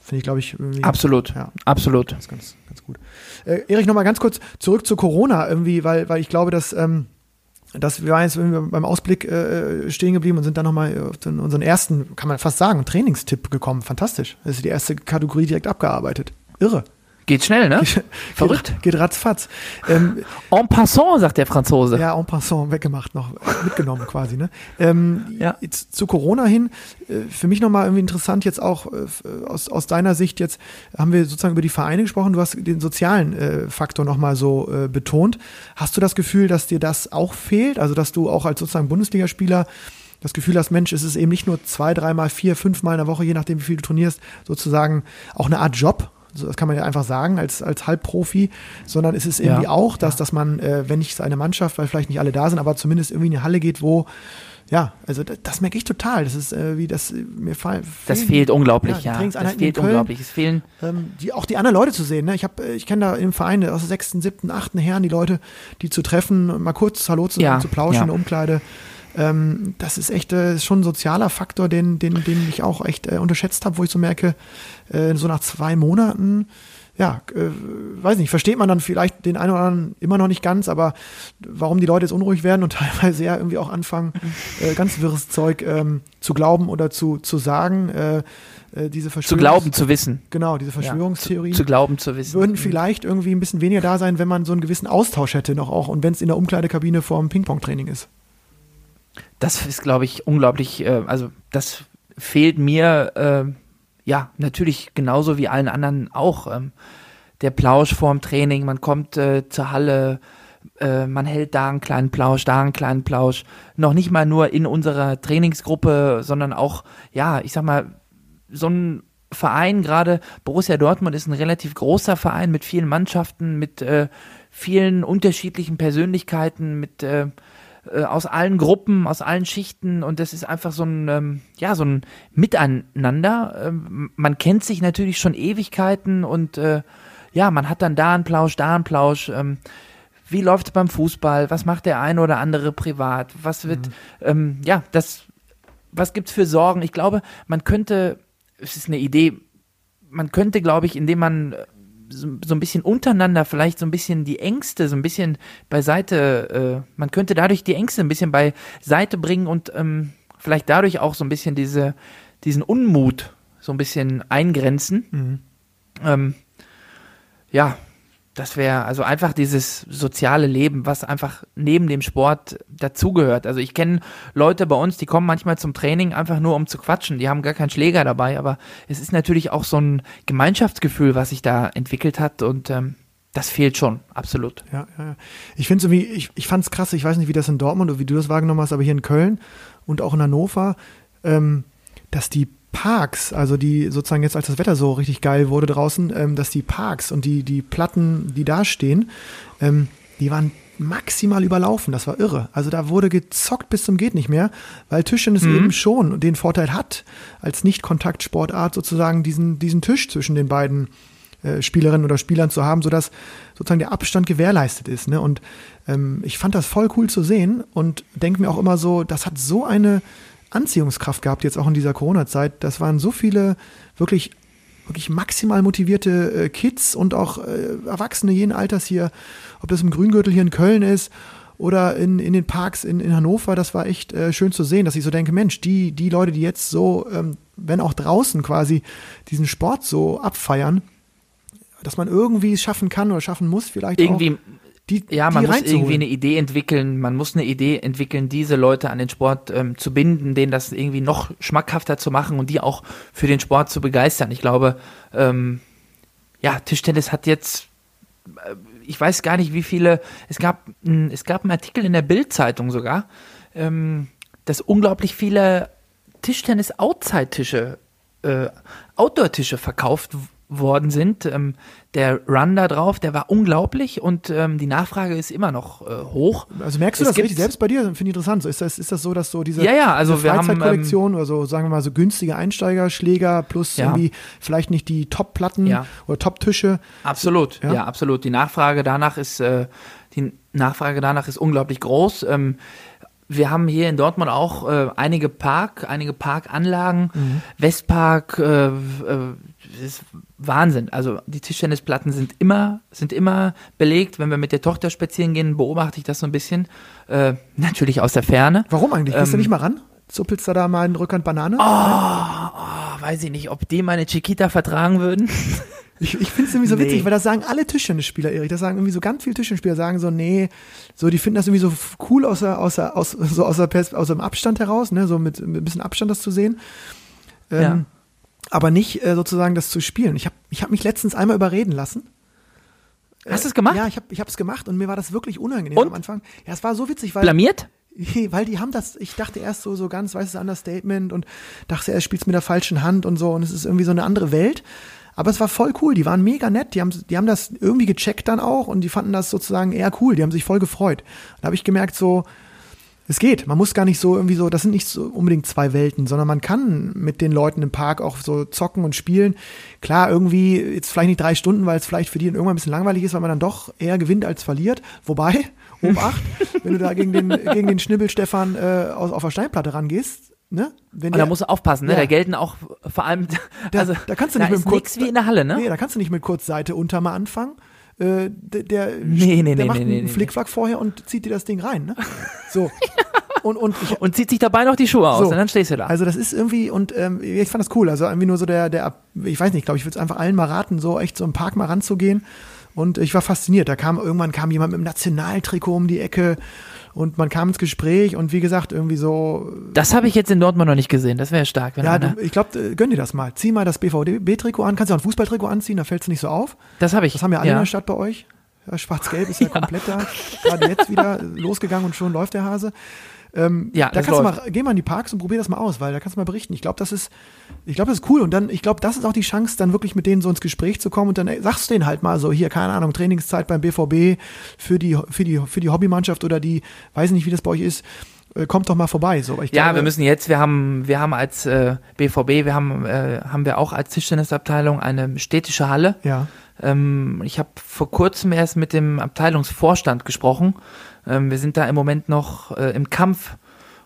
finde ich, glaube ich, absolut, ja, absolut, ganz, ganz, ganz gut. Äh, Erich, noch mal ganz kurz zurück zu Corona irgendwie, weil, weil ich glaube, dass ähm, das, wir waren jetzt beim Ausblick äh, stehen geblieben und sind dann nochmal auf den, unseren ersten, kann man fast sagen, Trainingstipp gekommen. Fantastisch. Das ist die erste Kategorie direkt abgearbeitet. Irre. Geht schnell, ne? Verrückt. Geht, geht ratzfatz. Ähm, en passant, sagt der Franzose. Ja, en passant, weggemacht, noch mitgenommen quasi. Ne? Ähm, ja. Jetzt zu Corona hin, äh, für mich nochmal irgendwie interessant, jetzt auch äh, aus, aus deiner Sicht, jetzt haben wir sozusagen über die Vereine gesprochen, du hast den sozialen äh, Faktor nochmal so äh, betont. Hast du das Gefühl, dass dir das auch fehlt? Also, dass du auch als sozusagen Bundesligaspieler das Gefühl hast, Mensch, es ist eben nicht nur zwei, dreimal, vier, fünfmal in der Woche, je nachdem, wie viel du turnierst, sozusagen auch eine Art Job, das kann man ja einfach sagen als, als Halbprofi, sondern es ist irgendwie ja, auch, dass, ja. dass man, äh, wenn nicht eine Mannschaft, weil vielleicht nicht alle da sind, aber zumindest irgendwie in eine Halle geht, wo ja, also das, das merke ich total. Das ist äh, wie das mir fallen. Das fehlt unglaublich, ja. ja. Das fehlt Köln, unglaublich. Es fehlen ähm, die auch die anderen Leute zu sehen. Ne? Ich habe, äh, ich kenne da im Verein aus der sechsten, siebten, achten Herren die Leute, die zu treffen, mal kurz Hallo zu, ja, zu plauschen ja. in der Umkleide. Ähm, das ist echt äh, schon ein sozialer Faktor, den, den, den ich auch echt äh, unterschätzt habe, wo ich so merke, äh, so nach zwei Monaten, ja, äh, weiß nicht, versteht man dann vielleicht den einen oder anderen immer noch nicht ganz, aber warum die Leute jetzt unruhig werden und teilweise ja irgendwie auch anfangen, äh, ganz wirres Zeug ähm, zu glauben oder zu, zu sagen, äh, diese Verschwörungs Zu glauben, zu wissen. Genau, diese Verschwörungstheorien. Ja, zu, zu, glauben, zu wissen. Würden vielleicht irgendwie ein bisschen weniger da sein, wenn man so einen gewissen Austausch hätte noch auch und wenn es in der Umkleidekabine vor dem Ping-Pong-Training ist. Das ist, glaube ich, unglaublich, äh, also das fehlt mir, äh, ja, natürlich genauso wie allen anderen auch. Ähm, der Plausch vorm Training, man kommt äh, zur Halle, äh, man hält da einen kleinen Plausch, da einen kleinen Plausch. Noch nicht mal nur in unserer Trainingsgruppe, sondern auch, ja, ich sag mal, so ein Verein, gerade Borussia Dortmund ist ein relativ großer Verein mit vielen Mannschaften, mit äh, vielen unterschiedlichen Persönlichkeiten, mit äh, äh, aus allen Gruppen, aus allen Schichten und das ist einfach so ein, ähm, ja, so ein Miteinander. Ähm, man kennt sich natürlich schon Ewigkeiten und äh, ja, man hat dann da einen Plausch, da einen Plausch. Ähm, wie läuft es beim Fußball? Was macht der eine oder andere privat? Was wird, mhm. ähm, ja, das, was gibt's für Sorgen? Ich glaube, man könnte, es ist eine Idee, man könnte, glaube ich, indem man so, so, ein bisschen untereinander vielleicht so ein bisschen die Ängste so ein bisschen beiseite, äh, man könnte dadurch die Ängste ein bisschen beiseite bringen und ähm, vielleicht dadurch auch so ein bisschen diese, diesen Unmut so ein bisschen eingrenzen. Mhm. Ähm, ja, das wäre also einfach dieses soziale Leben, was einfach neben dem Sport dazugehört. Also ich kenne Leute bei uns, die kommen manchmal zum Training einfach nur um zu quatschen. Die haben gar keinen Schläger dabei, aber es ist natürlich auch so ein Gemeinschaftsgefühl, was sich da entwickelt hat und ähm, das fehlt schon, absolut. Ja, ja. Ich finde so wie, ich, ich fand es krass, ich weiß nicht, wie das in Dortmund oder wie du das wahrgenommen hast, aber hier in Köln und auch in Hannover, ähm, dass die Parks, also die sozusagen jetzt, als das Wetter so richtig geil wurde draußen, ähm, dass die Parks und die, die Platten, die da stehen, ähm, die waren maximal überlaufen. Das war irre. Also da wurde gezockt bis zum geht nicht mehr, weil Tischtennis mhm. eben schon den Vorteil hat, als Nicht-Kontaktsportart sozusagen diesen, diesen Tisch zwischen den beiden äh, Spielerinnen oder Spielern zu haben, sodass sozusagen der Abstand gewährleistet ist. Ne? Und ähm, ich fand das voll cool zu sehen und denke mir auch immer so, das hat so eine Anziehungskraft gehabt, jetzt auch in dieser Corona-Zeit. Das waren so viele wirklich, wirklich maximal motivierte äh, Kids und auch äh, Erwachsene jeden Alters hier, ob das im Grüngürtel hier in Köln ist oder in, in den Parks in, in Hannover, das war echt äh, schön zu sehen, dass ich so denke, Mensch, die, die Leute, die jetzt so, ähm, wenn auch draußen quasi diesen Sport so abfeiern, dass man irgendwie es schaffen kann oder schaffen muss, vielleicht irgendwie auch die, ja, man muss irgendwie eine Idee entwickeln, man muss eine Idee entwickeln, diese Leute an den Sport ähm, zu binden, denen das irgendwie noch schmackhafter zu machen und die auch für den Sport zu begeistern. Ich glaube, ähm, ja, Tischtennis hat jetzt äh, ich weiß gar nicht, wie viele, es gab, es gab einen Artikel in der Bild-Zeitung sogar, ähm, dass unglaublich viele Tischtennis-Outside-Tische, äh, Outdoor-Tische verkauft worden sind. Ähm, der Run da drauf, der war unglaublich und ähm, die Nachfrage ist immer noch äh, hoch. Also merkst du es das richtig selbst bei dir? Finde ich interessant. So, ist, das, ist das so, dass so diese, ja, ja, also diese haben, Freizeitkollektion oder so, sagen wir mal, so günstige Einsteigerschläger plus Ja. irgendwie vielleicht nicht die Top-Platten Ja. oder Top-Tische. Absolut, Ja? ja? absolut. Die Nachfrage danach ist, äh, die Nachfrage danach ist unglaublich groß. Ähm, wir haben hier in Dortmund auch äh, einige Park, einige Parkanlagen, Mhm. Westpark, äh, äh, ist Wahnsinn. Also die Tischtennisplatten sind immer, sind immer belegt. Wenn wir mit der Tochter spazieren gehen, beobachte ich das so ein bisschen. Äh, natürlich aus der Ferne. Warum eigentlich? Gehst du Ähm, nicht mal ran? Zuppelst du da mal in Rückhand Banane? Ah, weiß ich nicht, ob die meine Chiquita vertragen würden. Ich, ich finde es irgendwie so Nee. witzig, weil das sagen alle Tischtennisspieler, Erik. Das sagen irgendwie so ganz viele Tischtennisspieler, sagen so, nee, so, die finden das irgendwie so cool aus, der, aus, der, aus, so aus, der aus dem Abstand heraus, ne, so mit, mit ein bisschen Abstand das zu sehen. Ähm, Ja. Aber nicht äh, sozusagen das zu spielen. Ich habe ich hab mich letztens einmal überreden lassen. Hast du es gemacht? Ja, ich habe ich es gemacht und mir war das wirklich unangenehm Und? am Anfang. Ja, es war so witzig, weil Blamiert? weil die haben das, ich dachte erst so, so ganz, weißt du, Understatement und dachte, er spielt mit der falschen Hand und so und es ist irgendwie so eine andere Welt. Aber es war voll cool, die waren mega nett, die haben, die haben das irgendwie gecheckt dann auch und die fanden das sozusagen eher cool, die haben sich voll gefreut. Da habe ich gemerkt, so, es geht. Man muss gar nicht so irgendwie so, das sind nicht so unbedingt zwei Welten, sondern man kann mit den Leuten im Park auch so zocken und spielen. Klar, irgendwie jetzt vielleicht nicht drei Stunden, weil es vielleicht für die dann irgendwann ein bisschen langweilig ist, weil man dann doch eher gewinnt als verliert. Wobei, Obacht, wenn du da gegen den, gegen den Schnibbel Stefan äh, aus, auf der Steinplatte rangehst, ne? Wenn Und da musst du aufpassen, ne? Ja. Da gelten auch vor allem, da, also da kannst du da nicht mit ist Kurz, nix wie in der Halle, ne? Nee, da kannst du nicht mit Kurzseite unter mal anfangen. Äh, der, der, Nee, nee, der nee, macht nee, einen. Flickflack vorher und zieht dir das Ding rein, ne? So. Und, und ich, Und zieht sich dabei noch die Schuhe aus So. und dann stehst du da. Also das ist irgendwie, und ähm, ich fand das cool. Also irgendwie nur so der, der, ich weiß nicht, glaube ich, würde es einfach allen mal raten, so echt so im Park mal ranzugehen. Und ich war fasziniert. Da kam irgendwann kam jemand mit dem Nationaltrikot um die Ecke und man kam ins Gespräch und wie gesagt, irgendwie so, das habe ich jetzt in Dortmund noch nicht gesehen. Das wäre stark, wenn ja, du, ich glaube, gönn dir das mal. Zieh mal das BVB-Trikot an, kannst du auch ein Fußballtrikot anziehen, da fällt es nicht so auf. Das habe ich. Das haben ja alle in ja. der Stadt bei euch. Ja, Schwarz-Gelb ist ja, komplett da. Gerade jetzt wieder losgegangen und schon läuft der Hase. Ähm, Ja, da kannst läuft. du mal, geh mal in die Parks und probier das mal aus, weil da kannst du mal berichten. Ich glaube, das ist, ich glaube, das ist cool. Und dann, ich glaube, das ist auch die Chance, dann wirklich mit denen so ins Gespräch zu kommen und dann ey, sagst du denen halt mal so, hier, keine Ahnung, Trainingszeit beim BVB für die, für die, für die Hobbymannschaft oder die, weiß nicht, wie das bei euch ist, äh, kommt doch mal vorbei. So, ich Ja, glaube, wir müssen jetzt, wir haben, wir haben als äh, BVB, wir haben, äh, haben wir auch als Tischtennisabteilung eine städtische Halle. Ja. Ähm, ich habe vor kurzem erst mit dem Abteilungsvorstand gesprochen. Ähm, wir sind da im Moment noch äh, im Kampf,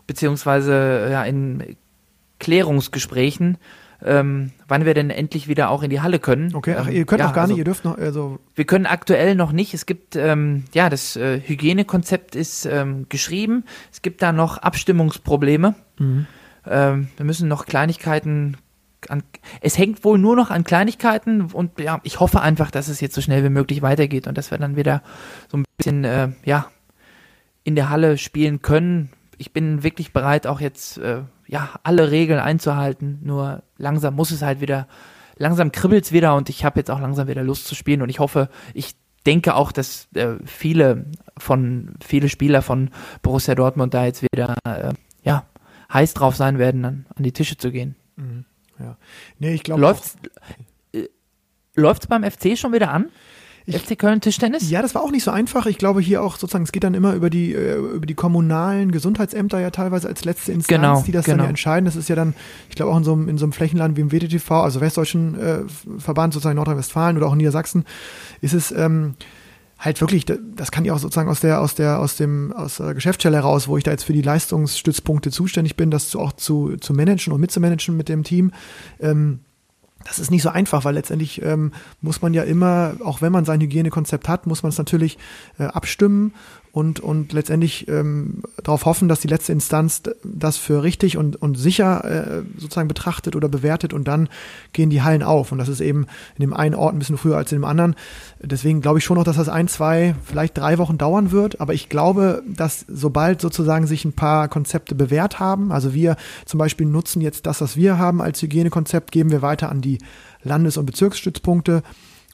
beziehungsweise äh, ja, in Klärungsgesprächen, ähm, wann wir denn endlich wieder auch in die Halle können. Okay, ach, ähm, ihr könnt ja, auch gar also, nicht, ihr dürft noch, also, Wir können aktuell noch nicht. Es gibt, ähm, ja, das äh, Hygienekonzept ist ähm, geschrieben. Es gibt da noch Abstimmungsprobleme. Mhm. Ähm, wir müssen noch Kleinigkeiten an, es hängt wohl nur noch an Kleinigkeiten und ja, ich hoffe einfach, dass es jetzt so schnell wie möglich weitergeht und dass wir dann wieder so ein bisschen, äh, ja, in der Halle spielen können. Ich bin wirklich bereit, auch jetzt, äh, ja, alle Regeln einzuhalten. Nur langsam muss es halt wieder, langsam kribbelt's wieder und ich habe jetzt auch langsam wieder Lust zu spielen und ich hoffe, ich denke auch, dass äh, viele von, viele Spieler von Borussia Dortmund da jetzt wieder, äh, ja, heiß drauf sein werden, an, an die Tische zu gehen. ja. Nee, ich glaube. Läuft's, äh, läuft's beim FC schon wieder an? Ich- FC Köln Tischtennis? Ja, das war auch nicht so einfach. Ich glaube hier auch sozusagen, es geht dann immer über die, äh, über die kommunalen Gesundheitsämter ja teilweise als letzte Instanz, Genau, die das dann genau. ja entscheiden. Das ist ja dann, ich glaube auch in so einem, in so einem Flächenland wie im WDTV, also Westdeutschen äh, Verband sozusagen Nordrhein-Westfalen oder auch in Niedersachsen, ist es ähm, halt wirklich, da- das kann ich auch sozusagen aus der, aus der, aus dem, aus der Geschäftsstelle heraus, wo ich da jetzt für die Leistungsstützpunkte zuständig bin, das zu, auch zu, zu managen und mitzumanagen mit dem Team. Ähm, das ist nicht so einfach, weil letztendlich ähm, muss man ja immer, auch wenn man sein Hygienekonzept hat, muss man es natürlich äh, abstimmen und, und letztendlich ähm, darauf hoffen, dass die letzte Instanz das für richtig und, und sicher äh, sozusagen betrachtet oder bewertet und dann gehen die Hallen auf. Und das ist eben in dem einen Ort ein bisschen früher als in dem anderen. Deswegen glaube ich schon noch, dass das ein, zwei, vielleicht drei Wochen dauern wird. Aber ich glaube, dass sobald sozusagen sich ein paar Konzepte bewährt haben, also wir zum Beispiel nutzen jetzt das, was wir haben als Hygienekonzept, geben wir weiter an die Landes- und Bezirksstützpunkte.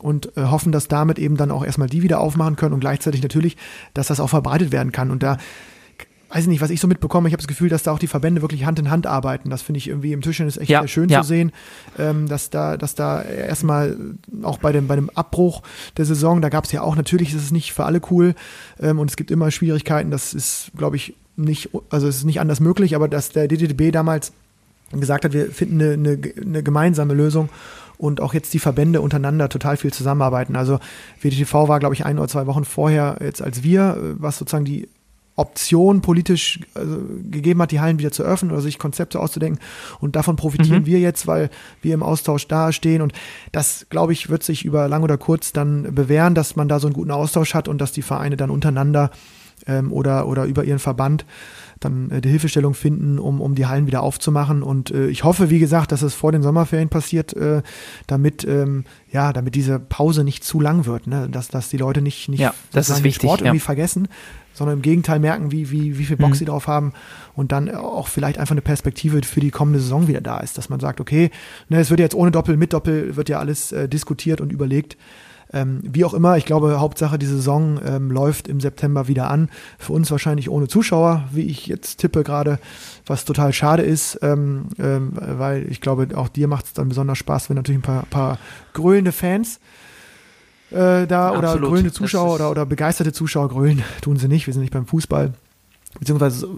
Und äh, hoffen, dass damit eben dann auch erstmal die wieder aufmachen können und gleichzeitig natürlich, dass das auch verbreitet werden kann. Und da weiß ich nicht, was ich so mitbekomme, ich habe das Gefühl, dass da auch die Verbände wirklich Hand in Hand arbeiten. Das finde ich irgendwie im Tischchen ist echt Ja, sehr schön ja. zu sehen, ähm, dass da, dass da erstmal auch bei dem, bei dem Abbruch der Saison, da gab es ja auch, natürlich ist es nicht für alle cool ähm, und es gibt immer Schwierigkeiten, das ist, glaube ich, nicht, also es ist nicht anders möglich, aber dass der DDB damals gesagt hat, wir finden eine, eine, eine gemeinsame Lösung und auch jetzt die Verbände untereinander total viel zusammenarbeiten. Also WDTV war, glaube ich, ein oder zwei Wochen vorher jetzt als wir, äh, was sozusagen die Option politisch also, gegeben hat, die Hallen wieder zu öffnen oder sich Konzepte auszudenken. Und davon profitieren Mhm. wir jetzt, weil wir im Austausch da stehen. Und das, glaube ich, wird sich über lang oder kurz dann bewähren, dass man da so einen guten Austausch hat und dass die Vereine dann untereinander ähm, oder, oder über ihren Verband dann äh, die Hilfestellung finden, um, um die Hallen wieder aufzumachen. Und äh, ich hoffe, wie gesagt, dass es vor den Sommerferien passiert, äh, damit, ähm, ja, damit diese Pause nicht zu lang wird, ne? dass, dass die Leute nicht, nicht Ja, das ist wichtig, Sport ja. irgendwie vergessen, sondern im Gegenteil merken, wie, wie, wie viel Bock Mhm. sie drauf haben und dann auch vielleicht einfach eine Perspektive für die kommende Saison wieder da ist, dass man sagt, okay, ne, es wird jetzt ohne Doppel, mit Doppel, wird ja alles äh, diskutiert und überlegt. Ähm, wie auch immer, ich glaube, Hauptsache die Saison ähm, läuft im September wieder an. Für uns wahrscheinlich ohne Zuschauer, wie ich jetzt tippe gerade, was total schade ist, ähm, ähm, weil ich glaube, auch dir macht es dann besonders Spaß, wenn natürlich ein paar, paar grölende Fans äh, da oder Absolut. grölende Das Zuschauer oder, oder begeisterte Zuschauer grölen, tun sie nicht, wir sind nicht beim Fußball. Beziehungsweise äh,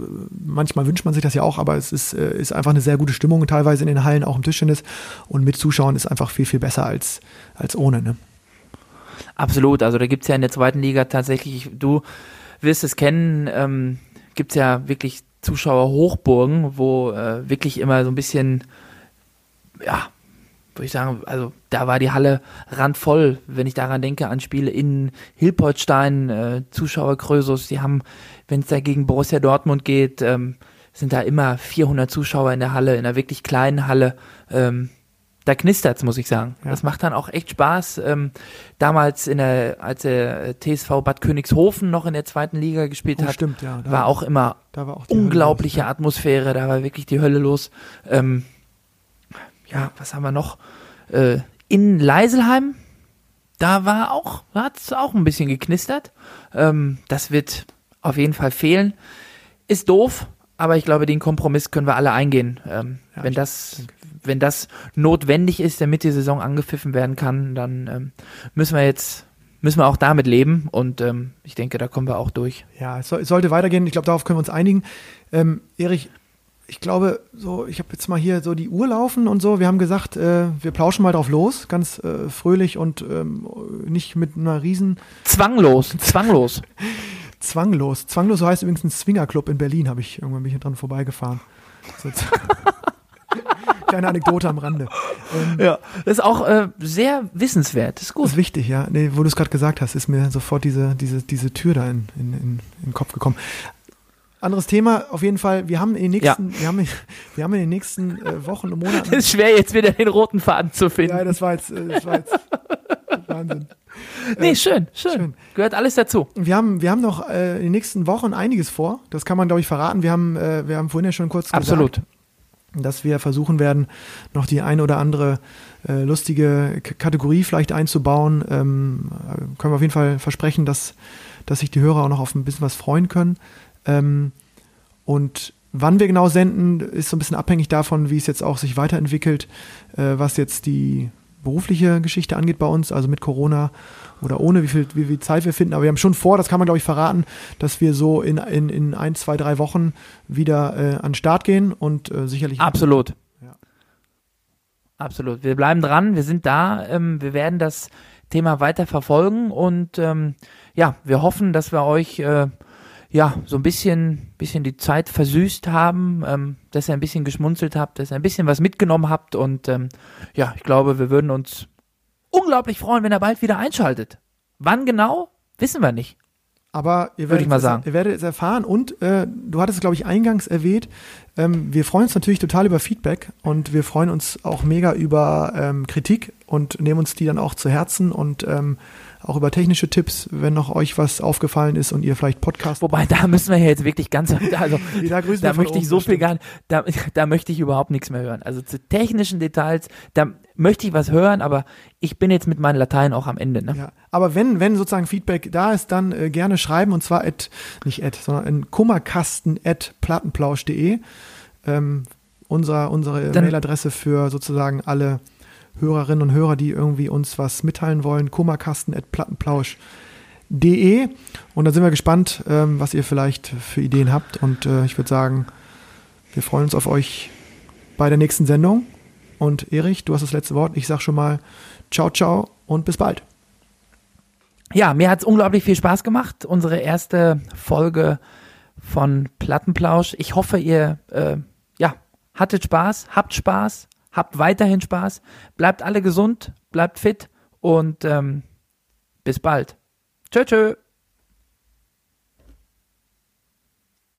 manchmal wünscht man sich das ja auch, aber es ist, äh, ist einfach eine sehr gute Stimmung teilweise in den Hallen, auch im Tischtennis. Und mit Zuschauern ist einfach viel, viel besser als, als ohne. Ne? Absolut, also da gibt's ja in der zweiten Liga tatsächlich, du wirst es kennen, ähm, gibt's ja wirklich Zuschauerhochburgen, wo äh, wirklich immer so ein bisschen, ja, würde ich sagen, also da war die Halle randvoll, wenn ich daran denke, an Spiele in Hilpoltstein, äh, Zuschauer Krösus, die haben, wenn es da gegen Borussia Dortmund geht, ähm, sind da immer 400 Zuschauer in der Halle, in einer wirklich kleinen Halle. Ähm, da knistert's, muss ich sagen. Ja. Das macht dann auch echt Spaß. Ähm, damals in der, als der TSV Bad Königshofen noch in der zweiten Liga gespielt Oh, hat, stimmt, ja. Da, war auch immer war auch unglaubliche los, Atmosphäre, da war wirklich die Hölle los. Ähm, ja, was haben wir noch? Äh, in Leiselheim, da war auch, hat es auch ein bisschen geknistert. Ähm, das wird auf jeden Fall fehlen. Ist doof, aber ich glaube, den Kompromiss können wir alle eingehen. Ähm, Ja, wenn das, wenn das notwendig ist, damit die Saison angepfiffen werden kann, dann ähm, müssen wir jetzt müssen wir auch damit leben und ähm, ich denke, da kommen wir auch durch. Ja, es, soll, es sollte weitergehen. Ich glaube, darauf können wir uns einigen. Ähm, Erich, ich glaube, so, ich habe jetzt mal hier so die Uhr laufen und so. Wir haben gesagt, äh, wir plauschen mal drauf los, ganz äh, fröhlich und ähm, nicht mit einer riesen Zwanglos, zwanglos. Zwanglos. Zwanglos so heißt übrigens ein Swingerclub in Berlin, habe ich irgendwann bin ich dran vorbeigefahren. Kleine Anekdote am Rande. Ähm, Ja, das ist auch äh, sehr wissenswert. Das ist Das gut. ist wichtig, ja. Nee, wo du es gerade gesagt hast, ist mir sofort diese, diese, diese Tür da in, in, in, in den Kopf gekommen. Anderes Thema, auf jeden Fall, wir haben in den nächsten, wir haben, wir haben in den nächsten äh, Wochen und Monaten. Es ist schwer, jetzt wieder den roten Faden zu finden. ja, das war jetzt, äh, das war jetzt Wahnsinn. nee, schön, schön, schön. Gehört alles dazu. Wir haben, wir haben noch äh, in den nächsten Wochen einiges vor. Das kann man, glaube ich, verraten. Wir haben, äh, wir haben vorhin ja schon kurz Absolut. gesagt, dass wir versuchen werden, noch die eine oder andere äh, lustige K Kategorie vielleicht einzubauen. Ähm, äh, können wir auf jeden Fall versprechen, dass, dass sich die Hörer auch noch auf ein bisschen was freuen können. Ähm, und wann wir genau senden, ist so ein bisschen abhängig davon, wie es jetzt auch sich weiterentwickelt, äh, was jetzt die berufliche Geschichte angeht bei uns, also mit Corona oder ohne, wie viel, wie viel Zeit wir finden. Aber wir haben schon vor, das kann man glaube ich verraten, dass wir so in, in, in ein, zwei, drei Wochen wieder äh, an den Start gehen und äh, sicherlich. Absolut. Ja. Absolut. Wir bleiben dran, wir sind da, ähm, wir werden das Thema weiter verfolgen und ähm, ja, wir hoffen, dass wir euch äh, ja so ein bisschen, bisschen die Zeit versüßt haben, ähm, dass ihr ein bisschen geschmunzelt habt, dass ihr ein bisschen was mitgenommen habt und ähm, ja, ich glaube, wir würden uns unglaublich freuen, wenn ihr bald wieder einschaltet. Wann genau, wissen wir nicht. Aber ihr werdet, es, sagen. ihr werdet es erfahren und äh, du hattest es, glaube ich, eingangs erwähnt, Ähm, wir freuen uns natürlich total über Feedback und wir freuen uns auch mega über ähm, Kritik und nehmen uns die dann auch zu Herzen und ähm, auch über technische Tipps, wenn noch euch was aufgefallen ist und ihr vielleicht Podcast. Wobei, da müssen wir ja jetzt wirklich ganz, also da, grüßen da möchte ich so das viel gar nicht, da, da möchte ich überhaupt nichts mehr hören. Also zu technischen Details, da möchte ich was hören, aber ich bin jetzt mit meinem Latein auch am Ende. Ne? Ja, aber wenn, wenn sozusagen Feedback da ist, dann äh, gerne schreiben und zwar at, nicht at, sondern in kummerkasten at plattenplausch.de. Ähm, unser, unsere Mailadresse für sozusagen alle Hörerinnen und Hörer, die irgendwie uns was mitteilen wollen, kummerkasten at plattenplausch.de. Und dann sind wir gespannt, ähm, was ihr vielleicht für Ideen habt. Und äh, ich würde sagen, wir freuen uns auf euch bei der nächsten Sendung. Und Erich, du hast das letzte Wort. Ich sag schon mal ciao, ciao und bis bald. Ja, mir hat's unglaublich viel Spaß gemacht. Unsere erste Folge von Plattenplausch. Ich hoffe, ihr äh, ja, hattet Spaß, habt Spaß, habt weiterhin Spaß. Bleibt alle gesund, bleibt fit und ähm, bis bald. Tschö, tschö.